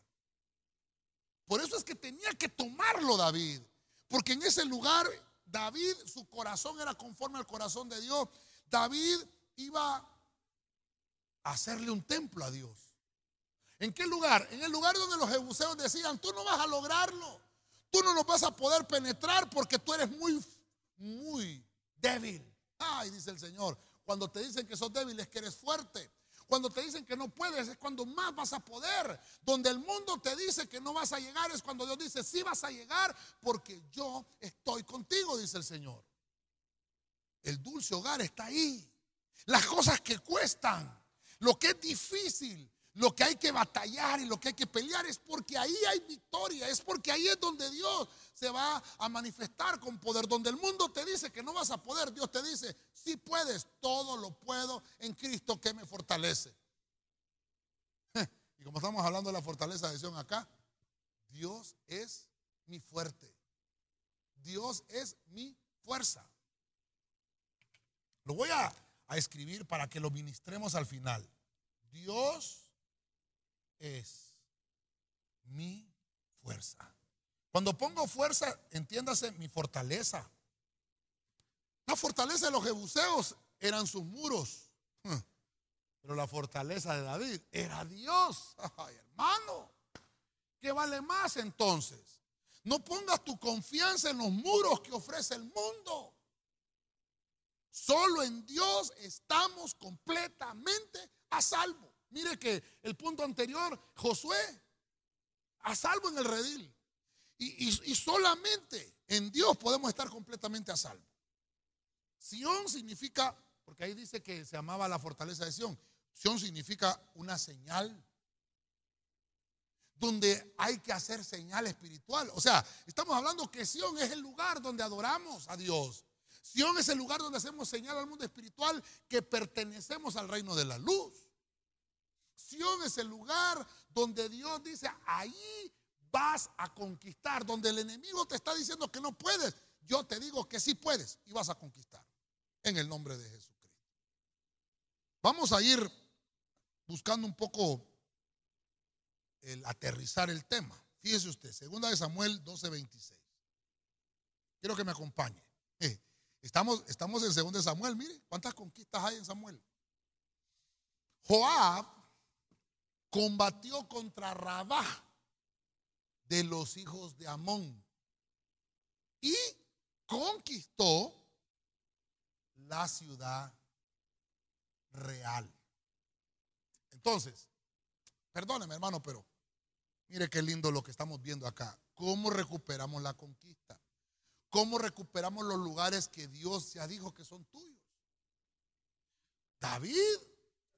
Por eso es que tenía que tomarlo David, porque en ese lugar David, su corazón era conforme al corazón de Dios David iba hacerle un templo a Dios. ¿En qué lugar? En el lugar donde los jebuseos decían, tú no vas a lograrlo, tú no nos vas a poder penetrar porque tú eres muy, muy débil. Ay, dice el Señor, cuando te dicen que sos débil es que eres fuerte. Cuando te dicen que no puedes es cuando más vas a poder. Donde el mundo te dice que no vas a llegar es cuando Dios dice, sí vas a llegar porque yo estoy contigo, dice el Señor. El dulce hogar está ahí. Las cosas que cuestan, lo que es difícil, lo que hay que batallar y lo que hay que pelear es porque ahí hay victoria, es porque ahí es donde Dios se va a manifestar con poder. Donde el mundo te dice que no vas a poder, Dios te dice, si puedes, todo lo puedo en Cristo que me fortalece. Y como estamos hablando de la fortaleza de Sion acá, Dios es mi fuerte. Dios es mi fuerza. Lo voy a, escribir para que lo ministremos al final. Dios es mi fuerza. Cuando pongo fuerza, entiéndase mi fortaleza. La fortaleza de los jebuseos eran sus muros. Pero la fortaleza de David era Dios. Hermano, ¿qué vale más entonces? No pongas tu confianza en los muros que ofrece el mundo. Solo en Dios estamos completamente a salvo. Mire que el punto anterior, Josué, a salvo en el redil. Y, solamente en Dios podemos estar completamente a salvo. Sión significa, porque ahí dice que se llamaba la fortaleza de Sión. Sión significa una señal donde hay que hacer señal espiritual. O sea, estamos hablando que Sión es el lugar donde adoramos a Dios. Sion es el lugar donde hacemos señal al mundo espiritual que pertenecemos al reino de la luz. Es el lugar donde Dios dice, ahí vas a conquistar, donde el enemigo te está diciendo que no puedes, yo te digo que sí puedes y vas a conquistar en el nombre de Jesucristo. Vamos a ir buscando un poco el aterrizar el tema. Fíjese usted, segunda de Samuel 12:26. Quiero que me acompañe. Eh, estamos, estamos en segunda de Samuel, mire, ¿cuántas conquistas hay en Samuel? Joab combatió contra Rabá de los hijos de Amón y conquistó la ciudad real. Entonces, perdóneme hermano, pero mire qué lindo lo que estamos viendo acá. ¿Cómo recuperamos la conquista? ¿Cómo recuperamos los lugares que Dios ya dijo que son tuyos? David,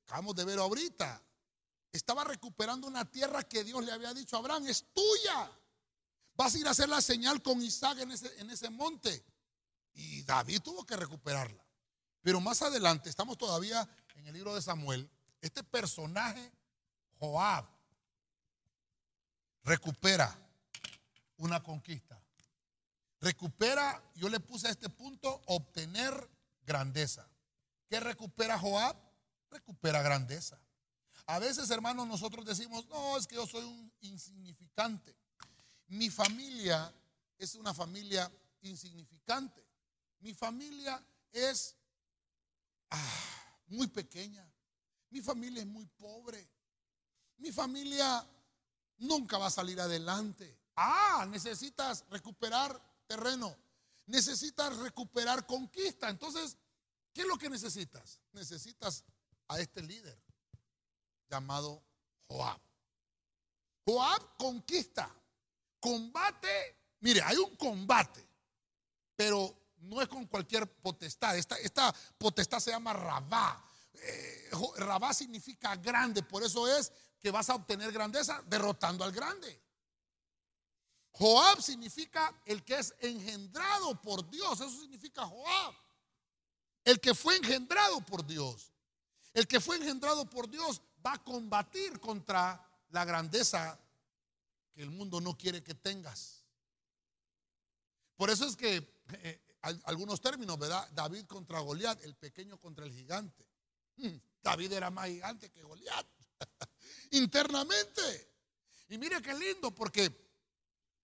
acabamos de ver ahorita, estaba recuperando una tierra que Dios le había dicho a Abraham, es tuya. Vas a ir a hacer la señal con Isaac en ese, en ese monte. Y David tuvo que recuperarla. Pero más adelante, estamos todavía en el libro de Samuel, este personaje, Joab, recupera una conquista. Recupera, yo le puse a este punto, obtener grandeza. ¿Qué recupera Joab? Recupera grandeza. A veces, hermanos, nosotros decimos, no, es que yo soy un insignificante. Mi familia es una familia insignificante. Mi familia es ah, muy pequeña. Mi familia es muy pobre. Mi familia nunca va a salir adelante. Ah, necesitas recuperar terreno. Necesitas recuperar conquista. Entonces, ¿qué es lo que necesitas? Necesitas a este líder llamado Joab. Joab conquista, combate. Mire, hay un combate, pero no es con cualquier potestad. Esta, esta potestad se llama Rabá. Eh, Rabá significa grande, por eso es que vas a obtener grandeza derrotando al grande. Joab significa el que es engendrado por Dios, eso significa Joab. El que fue engendrado por Dios. El que fue engendrado por Dios va a combatir contra la grandeza que el mundo no quiere que tengas. Por eso es que eh, algunos términos, ¿verdad? David contra Goliat, el pequeño contra el gigante. Hmm, David era más gigante que Goliat. Internamente. Y mire qué lindo, porque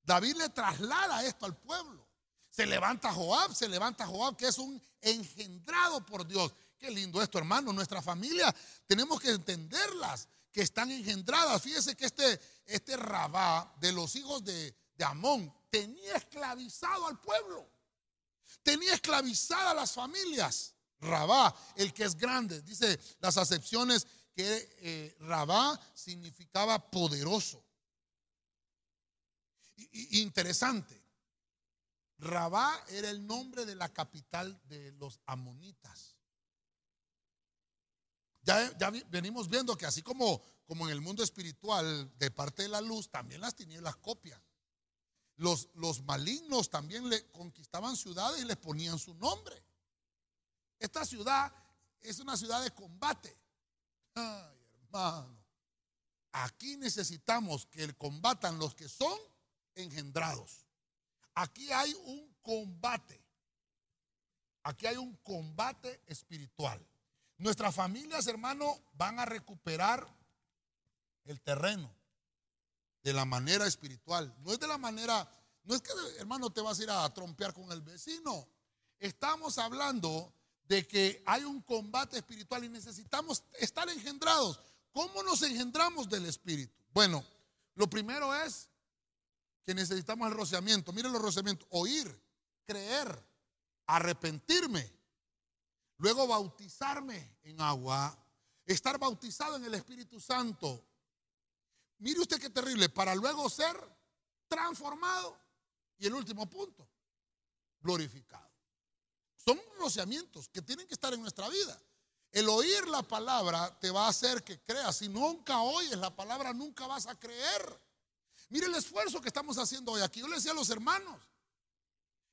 David le traslada esto al pueblo. Se levanta Joab, se levanta Joab, que es un engendrado por Dios. Qué lindo esto, hermano. Nuestra familia tenemos que entenderlas, que están engendradas. Fíjese que este, este rabá de los hijos de, de Amón tenía esclavizado al pueblo. Tenía esclavizada a las familias. Rabá, el que es grande. Dice las acepciones que eh, Rabá significaba poderoso. interesante. Rabá era el nombre de la capital de los amonitas. Ya, venimos viendo que así como, como en el mundo espiritual, de parte de la luz, también las tinieblas copian. Los, los malignos también le conquistaban ciudades y les ponían su nombre. Esta ciudad es una ciudad de combate. Ay, hermano. Aquí necesitamos que combatan los que son engendrados. Aquí hay un combate. Aquí hay un combate espiritual. Nuestras familias, hermano, van a recuperar el terreno de la manera espiritual. No es de la manera, no es que, hermano, te vas a ir a trompear con el vecino. Estamos hablando de que hay un combate espiritual y necesitamos estar engendrados. ¿Cómo nos engendramos del Espíritu? Bueno, lo primero es que necesitamos el rociamiento. Miren los rociamientos. Oír, creer, arrepentirme. Luego bautizarme en agua. Estar bautizado en el Espíritu Santo. Mire usted qué terrible. Para luego ser transformado. Y el último punto, glorificado. Son rociamientos que tienen que estar en nuestra vida. El oír la palabra te va a hacer que creas. Si nunca oyes la palabra, nunca vas a creer. Mire el esfuerzo que estamos haciendo hoy aquí. Yo le decía a los hermanos,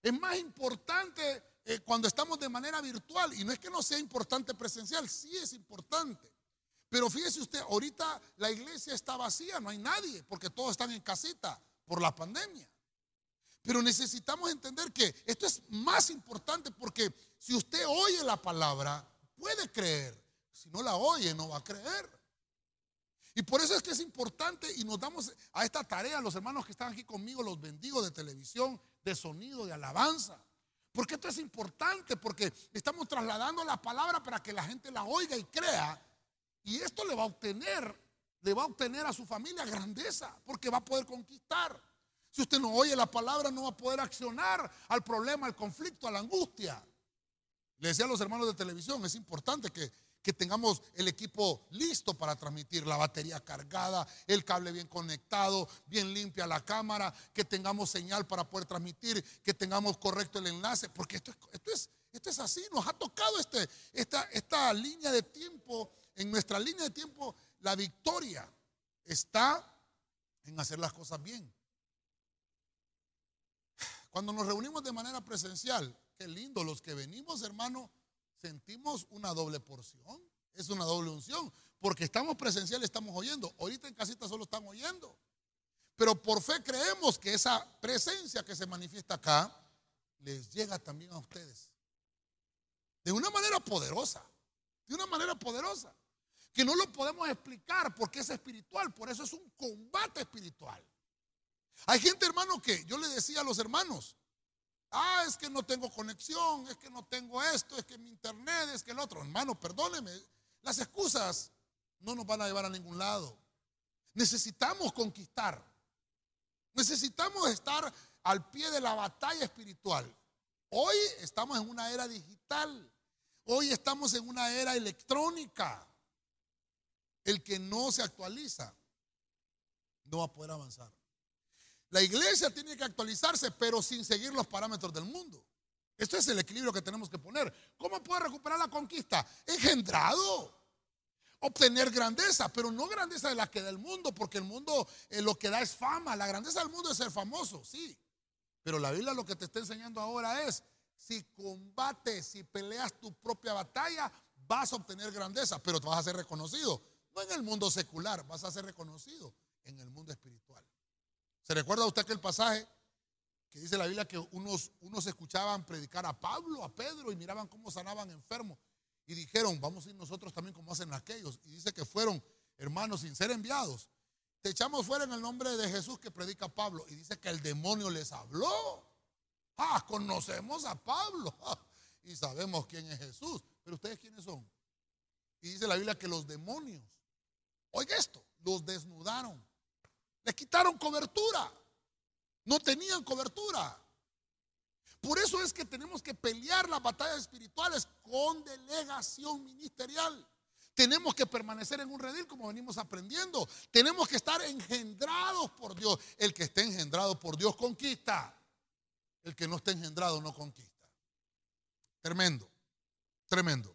es más importante eh, cuando estamos de manera virtual. Y no es que no sea importante presencial, sí es importante. Pero fíjese usted, ahorita la iglesia está vacía, no hay nadie, porque todos están en casita por la pandemia. Pero necesitamos entender que esto es más importante porque si usted oye la palabra, puede creer. Si no la oye, no va a creer. Y por eso es que es importante y nos damos a esta tarea, los hermanos que están aquí conmigo, los bendigo de televisión, de sonido, de alabanza. Porque esto es importante, porque estamos trasladando la palabra para que la gente la oiga y crea. Y esto le va a obtener, le va a obtener a su familia grandeza, porque va a poder conquistar. Si usted no oye la palabra, no va a poder accionar al problema, al conflicto, a la angustia. Le decía a los hermanos de televisión, es importante que que tengamos el equipo listo para transmitir, la batería cargada, el cable bien conectado, bien limpia la cámara, que tengamos señal para poder transmitir, que tengamos correcto el enlace, porque esto es, esto es, esto es así, nos ha tocado este, esta, esta línea de tiempo, en nuestra línea de tiempo, la victoria está en hacer las cosas bien. Cuando nos reunimos de manera presencial, qué lindo, los que venimos, hermano, sentimos una doble porción. Es una doble unción. Porque estamos presenciales, estamos oyendo. Ahorita en casita solo están oyendo. Pero por fe creemos que esa presencia que se manifiesta acá les llega también a ustedes. De una manera poderosa. De una manera poderosa. Que no lo podemos explicar porque es espiritual. Por eso es un combate espiritual. Hay gente, hermano, que yo le decía a los hermanos, Ah, es que no tengo conexión, es que no tengo esto, es que mi internet, es que el otro. Hermano, perdóneme. Las excusas no nos van a llevar a ningún lado. Necesitamos conquistar. Necesitamos estar al pie de la batalla espiritual. Hoy estamos en una era digital. Hoy estamos en una era electrónica. El que no se actualiza no va a poder avanzar. La iglesia tiene que actualizarse, pero sin seguir los parámetros del mundo. Esto es el equilibrio que tenemos que poner. ¿Cómo puede recuperar la conquista? Engendrado. Obtener grandeza, pero no grandeza de la que da el mundo, porque el mundo eh, lo que da es fama. La grandeza del mundo es ser famoso, sí. Pero la Biblia lo que te está enseñando ahora es, si combates, si peleas tu propia batalla, vas a obtener grandeza, pero te vas a ser reconocido. No en el mundo secular, vas a ser reconocido en el mundo espiritual. ¿Se recuerda usted aquel pasaje que dice la Biblia que unos, unos escuchaban predicar a Pablo, a Pedro y miraban cómo sanaban enfermos? Y dijeron, vamos a ir nosotros también como hacen aquellos. Y dice que fueron hermanos sin ser enviados. Te echamos fuera en el nombre de Jesús que predica Pablo. Y dice que el demonio les habló. Ah, conocemos a Pablo. y sabemos quién es Jesús. Pero ustedes quiénes son. Y dice la Biblia que los demonios, oiga esto, los desnudaron les quitaron cobertura. No tenían cobertura. Por eso es que tenemos que pelear las batallas espirituales con delegación ministerial. Tenemos que permanecer en un redil como venimos aprendiendo. Tenemos que estar engendrados por Dios. El que esté engendrado por Dios conquista. El que no esté engendrado no conquista. Tremendo, tremendo.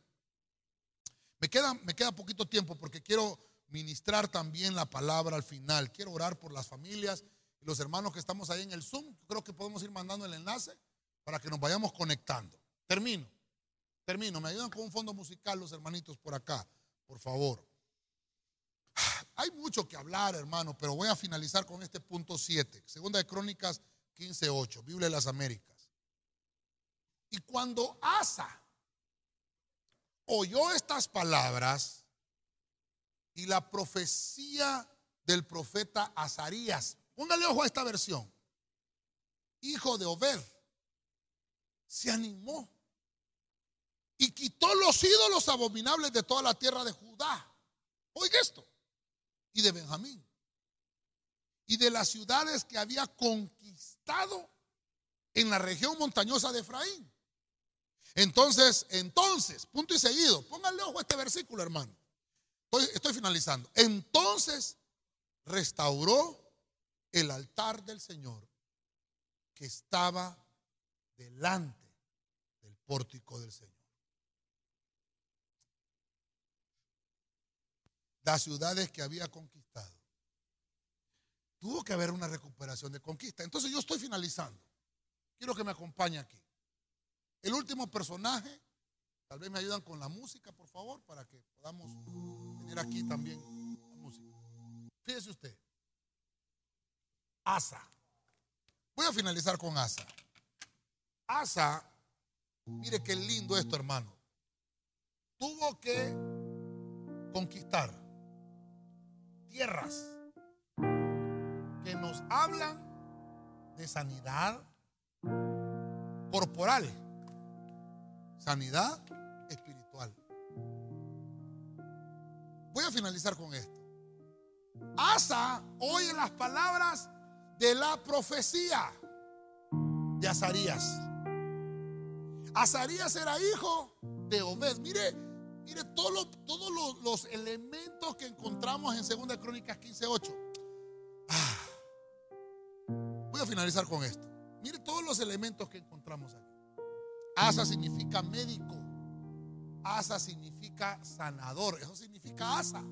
Me queda, me queda poquito tiempo porque quiero ministrar también la palabra al final. Quiero orar por las familias y los hermanos que estamos ahí en el Zoom. Creo que podemos ir mandando el enlace para que nos vayamos conectando. Termino, termino. Me ayudan con un fondo musical los hermanitos por acá, por favor. Hay mucho que hablar, hermano, pero voy a finalizar con este punto 7. Segunda de Crónicas 15.8, Biblia de las Américas. Y cuando Asa oyó estas palabras, y la profecía del profeta Azarías. Póngale ojo a esta versión. Hijo de Obed se animó y quitó los ídolos abominables de toda la tierra de Judá. Oiga esto. Y de Benjamín. Y de las ciudades que había conquistado en la región montañosa de Efraín. Entonces, entonces, punto y seguido, póngale ojo a este versículo, hermano. Estoy, finalizando. Entonces restauró el altar del Señor que estaba delante del pórtico del Señor. Las ciudades que había conquistado. Tuvo que haber una recuperación de conquista. Entonces yo estoy finalizando. Quiero que me acompañe aquí. El último personaje, tal vez me ayudan con la música, por favor, para que podamos poner aquí también la música. Fíjese usted. Asa. Voy a finalizar con Asa. Asa, mire qué lindo esto, hermano. Tuvo que conquistar tierras que nos hablan de sanidad corporal, sanidad espiritual. Voy a finalizar con esto. Asa oye las palabras de la profecía de Azarías. Azarías era hijo de Obed. Mire, mire todos los, elementos que encontramos en 2 Crónicas 15:8. Ah, voy a finalizar con esto. Mire todos los elementos que encontramos aquí. Asa significa médico. Asa significa sanador. Eso significa asa.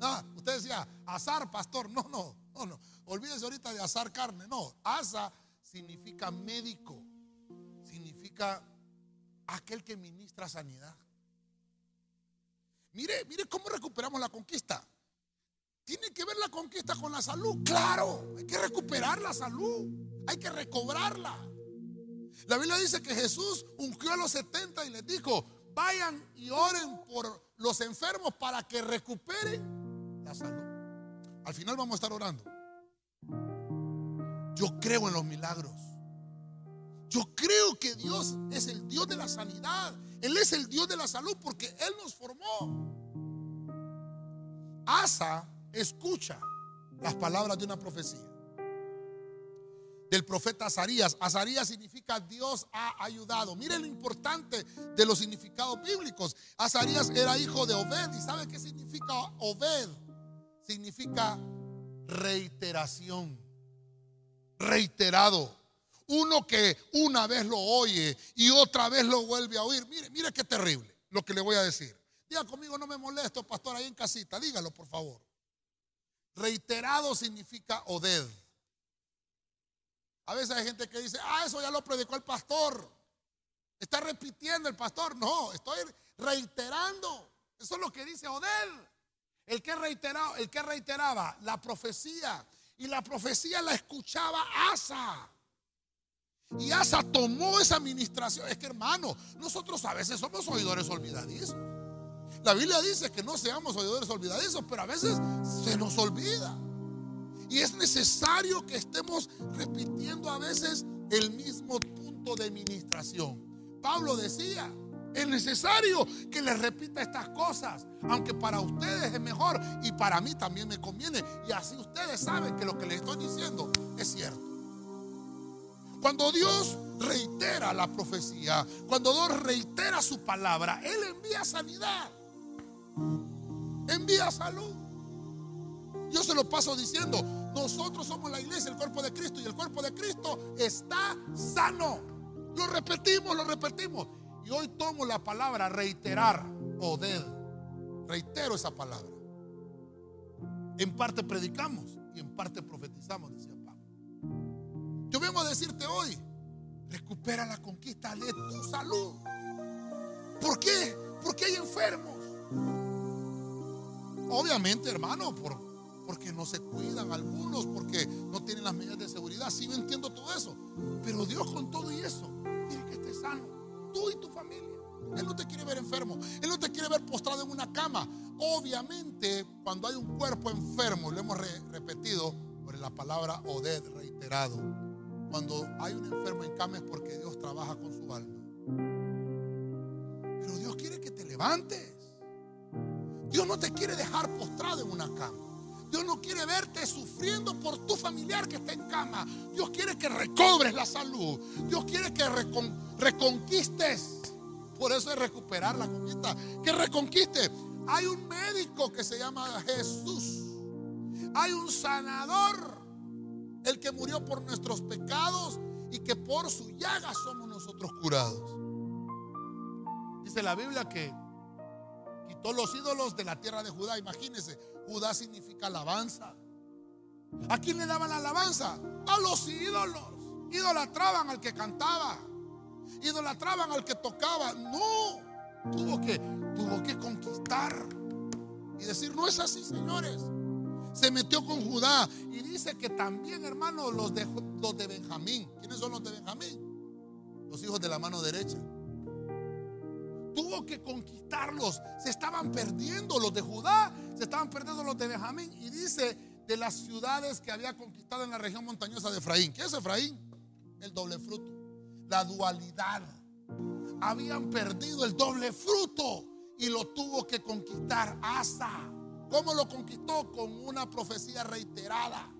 Ah, usted decía, asar, pastor. No, no, no, no. Olvídese ahorita de asar carne. No, asa significa médico. Significa aquel que ministra sanidad. Mire, mire cómo recuperamos la conquista. ¿Tiene que ver la conquista con la salud? Claro, hay que recuperar la salud, hay que recobrarla. La Biblia dice que Jesús ungió a los 70 y les dijo, vayan y oren por los enfermos para que recuperen la salud. Al final vamos a estar orando. Yo creo en los milagros. Yo creo que Dios es el Dios de la sanidad. Él es el Dios de la salud porque Él nos formó. Asa escucha las palabras de una profecía del profeta Azarías. Azarías significa Dios ha ayudado. Miren lo importante de los significados bíblicos. Azarías era hijo de Obed. ¿Y sabe qué significa Obed? Significa reiteración. Reiterado. Uno que una vez lo oye y otra vez lo vuelve a oír. Mire, mire qué terrible lo que le voy a decir. Diga conmigo, no me molesto, pastor, ahí en casita. Dígalo, por favor. Reiterado significa oded. A veces hay gente que dice, ah, eso ya lo predicó el pastor. Está repitiendo el pastor. No, estoy reiterando. Eso es lo que dice Oded. El que, reiteraba, el que reiteraba la profecía. Y la profecía la escuchaba Asa. Y Asa tomó esa administración. Es que hermano, nosotros a veces somos oidores olvidadizos. La Biblia dice que no seamos oidores olvidadizos, pero a veces se nos olvida. Y es necesario que estemos repitiendo a veces el mismo punto de administración. Pablo decía, es necesario que les repita estas cosas, aunque para ustedes es mejor y para mí también me conviene. Y así ustedes saben que lo que les estoy diciendo es cierto. Cuando Dios reitera la profecía, cuando Dios reitera su palabra, Él envía sanidad, envía salud. Yo se lo paso diciendo, nosotros somos la iglesia, el cuerpo de Cristo, y el cuerpo de Cristo está sano. Lo repetimos, lo repetimos. Y hoy tomo la palabra reiterar, poder. Reitero esa palabra. En parte predicamos y en parte profetizamos, decía yo vengo a decirte hoy, recupera la conquista de tu salud. ¿Por qué? Porque hay enfermos. Obviamente, hermano, por, porque no se cuidan algunos, porque no tienen las medidas de seguridad. Sí, yo entiendo todo eso. Pero Dios con todo y eso quiere que estés sano. Tú y tu familia. Él no te quiere ver enfermo. Él no te quiere ver postrado en una cama. Obviamente, cuando hay un cuerpo enfermo, lo hemos repetido por la palabra Oded reiterado cuando hay un enfermo en cama es porque Dios trabaja con su alma. Pero Dios quiere que te levantes. Dios no te quiere dejar postrado en una cama. Dios no quiere verte sufriendo por tu familiar que está en cama. Dios quiere que recobres la salud. Dios quiere que reconquistes. Por eso es recuperar la conquista. Que reconquiste. Hay un médico que se llama Jesús. Hay un sanador el que murió por nuestros pecados y que por su llaga somos nosotros curados. Dice la Biblia que quitó los ídolos de la tierra de Judá. Imagínense, Judá significa alabanza. ¿A quién le daban la alabanza? A los ídolos. Idolatraban al que cantaba. Idolatraban al que tocaba. No, tuvo que, tuvo que conquistar. Y decir, no es así, señores. Se metió con Judá y dice que también, hermano, los de, los de Benjamín. ¿Quiénes son los de Benjamín? Los hijos de la mano derecha. Tuvo que conquistarlos. Se estaban perdiendo los de Judá, se estaban perdiendo los de Benjamín. Y dice de las ciudades que había conquistado en la región montañosa de Efraín. ¿Qué es Efraín? El doble fruto. La dualidad. Habían perdido el doble fruto y lo tuvo que conquistar Asa. ¿Cómo lo conquistó? Con una profecía reiterada.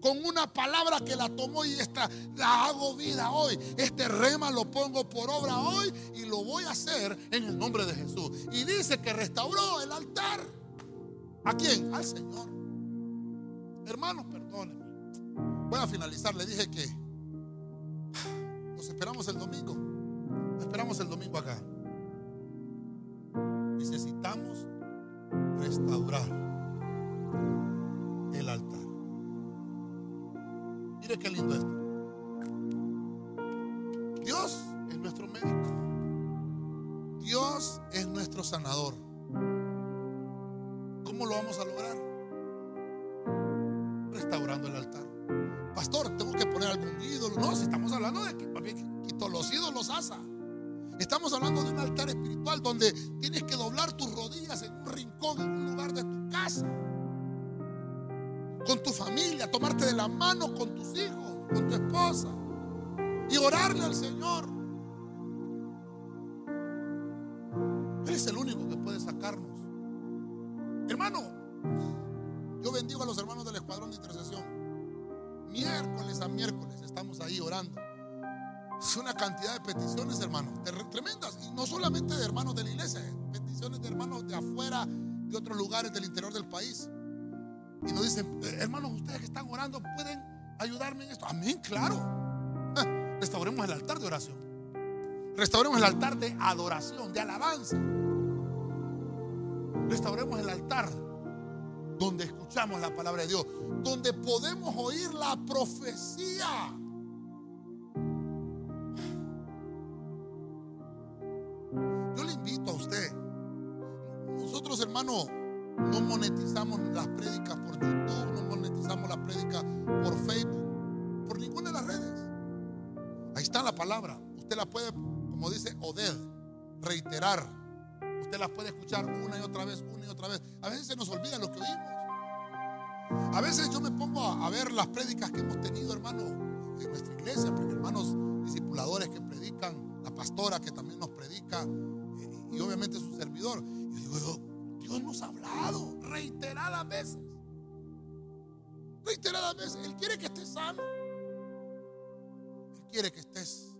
Con una palabra que la tomó y esta la hago vida hoy. Este rema lo pongo por obra hoy y lo voy a hacer en el nombre de Jesús. Y dice que restauró el altar. ¿A quién? Al Señor. Hermanos, perdónenme. Voy a finalizar. Le dije que nos esperamos el domingo. Nos esperamos el domingo acá. Necesitamos restaurar el altar. Mire qué lindo esto. Dios es nuestro médico. Dios es nuestro sanador. ¿Cómo lo vamos a lograr? Restaurando el altar. Pastor, tengo que poner algún ídolo. No, si estamos hablando de que quito los ídolos asa. Estamos hablando de un altar espiritual donde tienes que doblar tus rodillas en un rincón, en un lugar de tu casa. Familia, tomarte de la mano con tus hijos, con tu esposa. Y orarle al Señor. Él es el único que puede sacarnos. Hermano, yo bendigo a los hermanos del Escuadrón de Intercesión. Miércoles a miércoles estamos ahí orando. Es una cantidad de peticiones, hermano, tremendas. Y no solamente de hermanos de la iglesia, eh, peticiones de hermanos de afuera, de otros lugares del interior del país. Y nos dicen, eh, hermanos, ustedes que están orando, ¿pueden ayudarme en esto? Amén, claro. Restauremos el altar de oración. Restauremos el altar de adoración, de alabanza. Restauremos el altar donde escuchamos la palabra de Dios, donde podemos oír la profecía. hermano, no monetizamos las prédicas por YouTube, no prédicas por Facebook, por ninguna de las redes. Ahí está la palabra. Usted la puede, como dice Oded, reiterar. Usted las puede escuchar una y otra vez, una y otra vez. A veces se nos olvida lo que oímos. A veces yo me pongo a, ver las prédicas que hemos tenido, hermano, en nuestra iglesia, hermanos discipuladores que predican, la pastora que también nos predica, eh, y, obviamente su servidor. Y digo, Dios nos ha hablado reiteradas veces. Reiteradas veces. Él quiere que estés sano. Él quiere que estés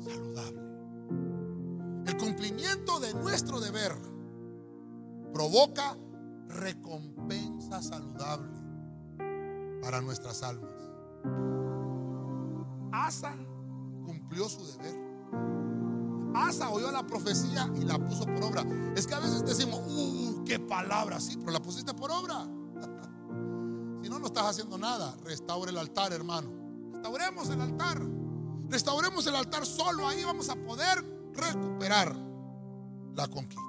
saludable. El cumplimiento de nuestro deber provoca recompensa saludable para nuestras almas. Asa cumplió su deber. Asa oyó la profecía y la puso por obra. Es que a veces decimos, uh, qué palabra, sí, pero la pusiste por obra. No, no estás haciendo nada. Restaure el altar, hermano. Restauremos el altar. Restauremos el altar. Solo ahí vamos a poder recuperar la conquista.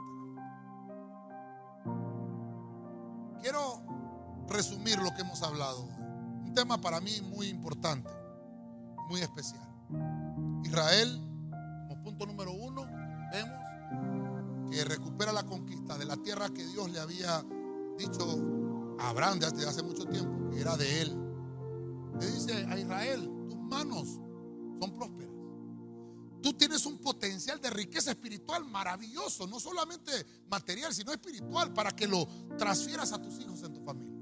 Quiero resumir lo que hemos hablado. Un tema para mí muy importante, muy especial. Israel punto número uno, vemos que recupera la conquista de la tierra que Dios le había dicho Abraham desde hace mucho tiempo, que era de él. Le dice a Israel, tus manos son prósperas. Tú tienes un potencial de riqueza espiritual maravilloso, no solamente material, sino espiritual, para que lo transfieras a tus hijos en tu familia.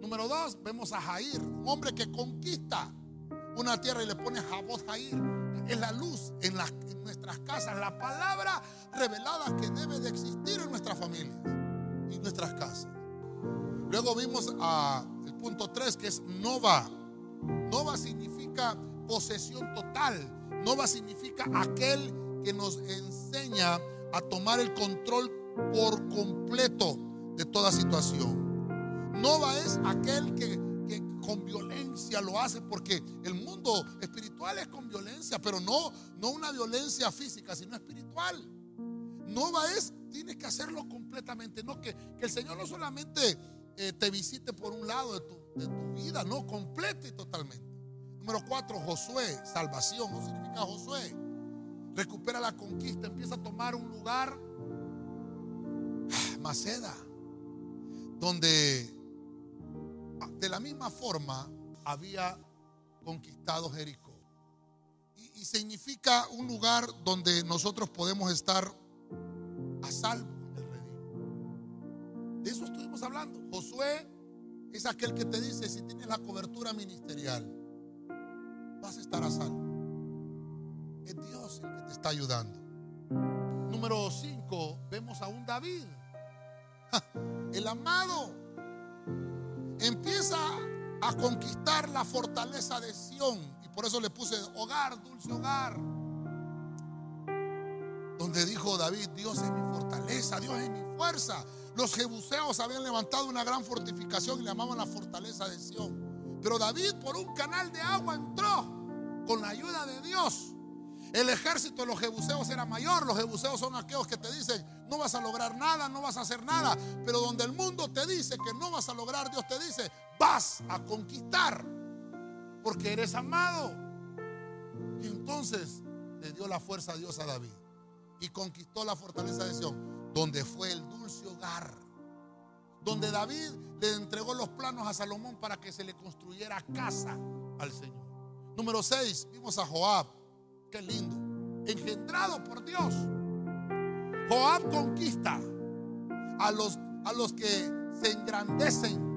Número dos, vemos a Jair, un hombre que conquista una tierra y le pone Jabot Jair es la luz en, nuestras casas, la palabra revelada que debe de existir en nuestras familias y nuestras casas. Luego vimos a el punto 3 que es Nova. Nova significa posesión total. Nova significa aquel que nos enseña a tomar el control por completo de toda situación. Nova es aquel que con violencia lo hace porque el mundo espiritual es con violencia, pero no, no una violencia física, sino espiritual. no va es, tienes que hacerlo completamente. No, que, que el Señor no solamente eh, te visite por un lado de tu, de tu vida, no, completa y totalmente. Número cuatro, Josué, salvación, no significa Josué. Recupera la conquista, empieza a tomar un lugar, Maceda, donde de la misma forma había conquistado Jericó. Y, significa un lugar donde nosotros podemos estar a salvo. De eso estuvimos hablando. Josué es aquel que te dice, si tienes la cobertura ministerial, vas a estar a salvo. Es Dios el que te está ayudando. Número 5, vemos a un David. El amado empieza a conquistar la fortaleza de Sión. Y por eso le puse hogar, dulce hogar. Donde dijo David, Dios es mi fortaleza, Dios es mi fuerza. Los jebuseos habían levantado una gran fortificación y le llamaban la fortaleza de Sión. Pero David por un canal de agua entró con la ayuda de Dios. El ejército de los jebuseos era mayor. Los jebuseos son aquellos que te dicen, no vas a lograr nada, no vas a hacer nada. Pero donde el mundo te dice que no vas a lograr, Dios te dice, vas a conquistar. Porque eres amado. Y entonces le dio la fuerza a Dios a David. Y conquistó la fortaleza de Sion, donde fue el dulce hogar. Donde David le entregó los planos a Salomón para que se le construyera casa al Señor. Número 6, vimos a Joab. Qué lindo. Engendrado por Dios. Joab conquista a los, a los que se engrandecen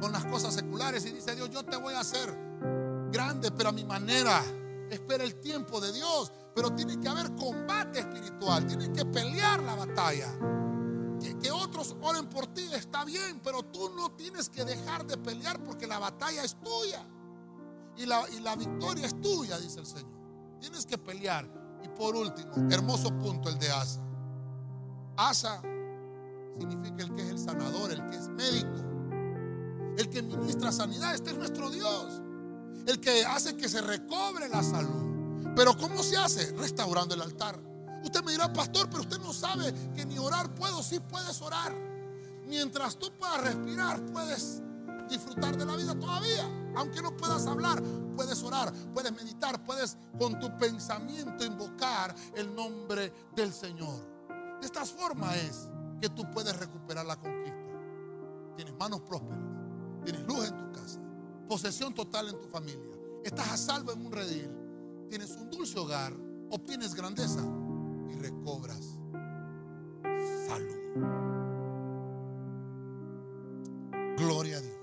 con las cosas seculares y dice Dios, yo te voy a hacer grande, pero a mi manera. Espera el tiempo de Dios, pero tiene que haber combate espiritual, tiene que pelear la batalla. Que, otros oren por ti está bien, pero tú no tienes que dejar de pelear porque la batalla es tuya. Y la, y la victoria es tuya, dice el Señor. Tienes que pelear. Y por último, hermoso punto el de Asa. Asa significa el que es el sanador, el que es médico, el que ministra sanidad. Este es nuestro Dios. El que hace que se recobre la salud. Pero ¿cómo se hace? Restaurando el altar. Usted me dirá, pastor, pero usted no sabe que ni orar puedo. Sí puedes orar. Mientras tú puedas respirar, puedes disfrutar de la vida todavía. Aunque no puedas hablar, puedes orar, puedes meditar, puedes con tu pensamiento invocar el nombre del Señor. De esta forma es que tú puedes recuperar la conquista. Tienes manos prósperas, tienes luz en tu casa, posesión total en tu familia, estás a salvo en un redil, tienes un dulce hogar, obtienes grandeza y recobras salud. Gloria a Dios.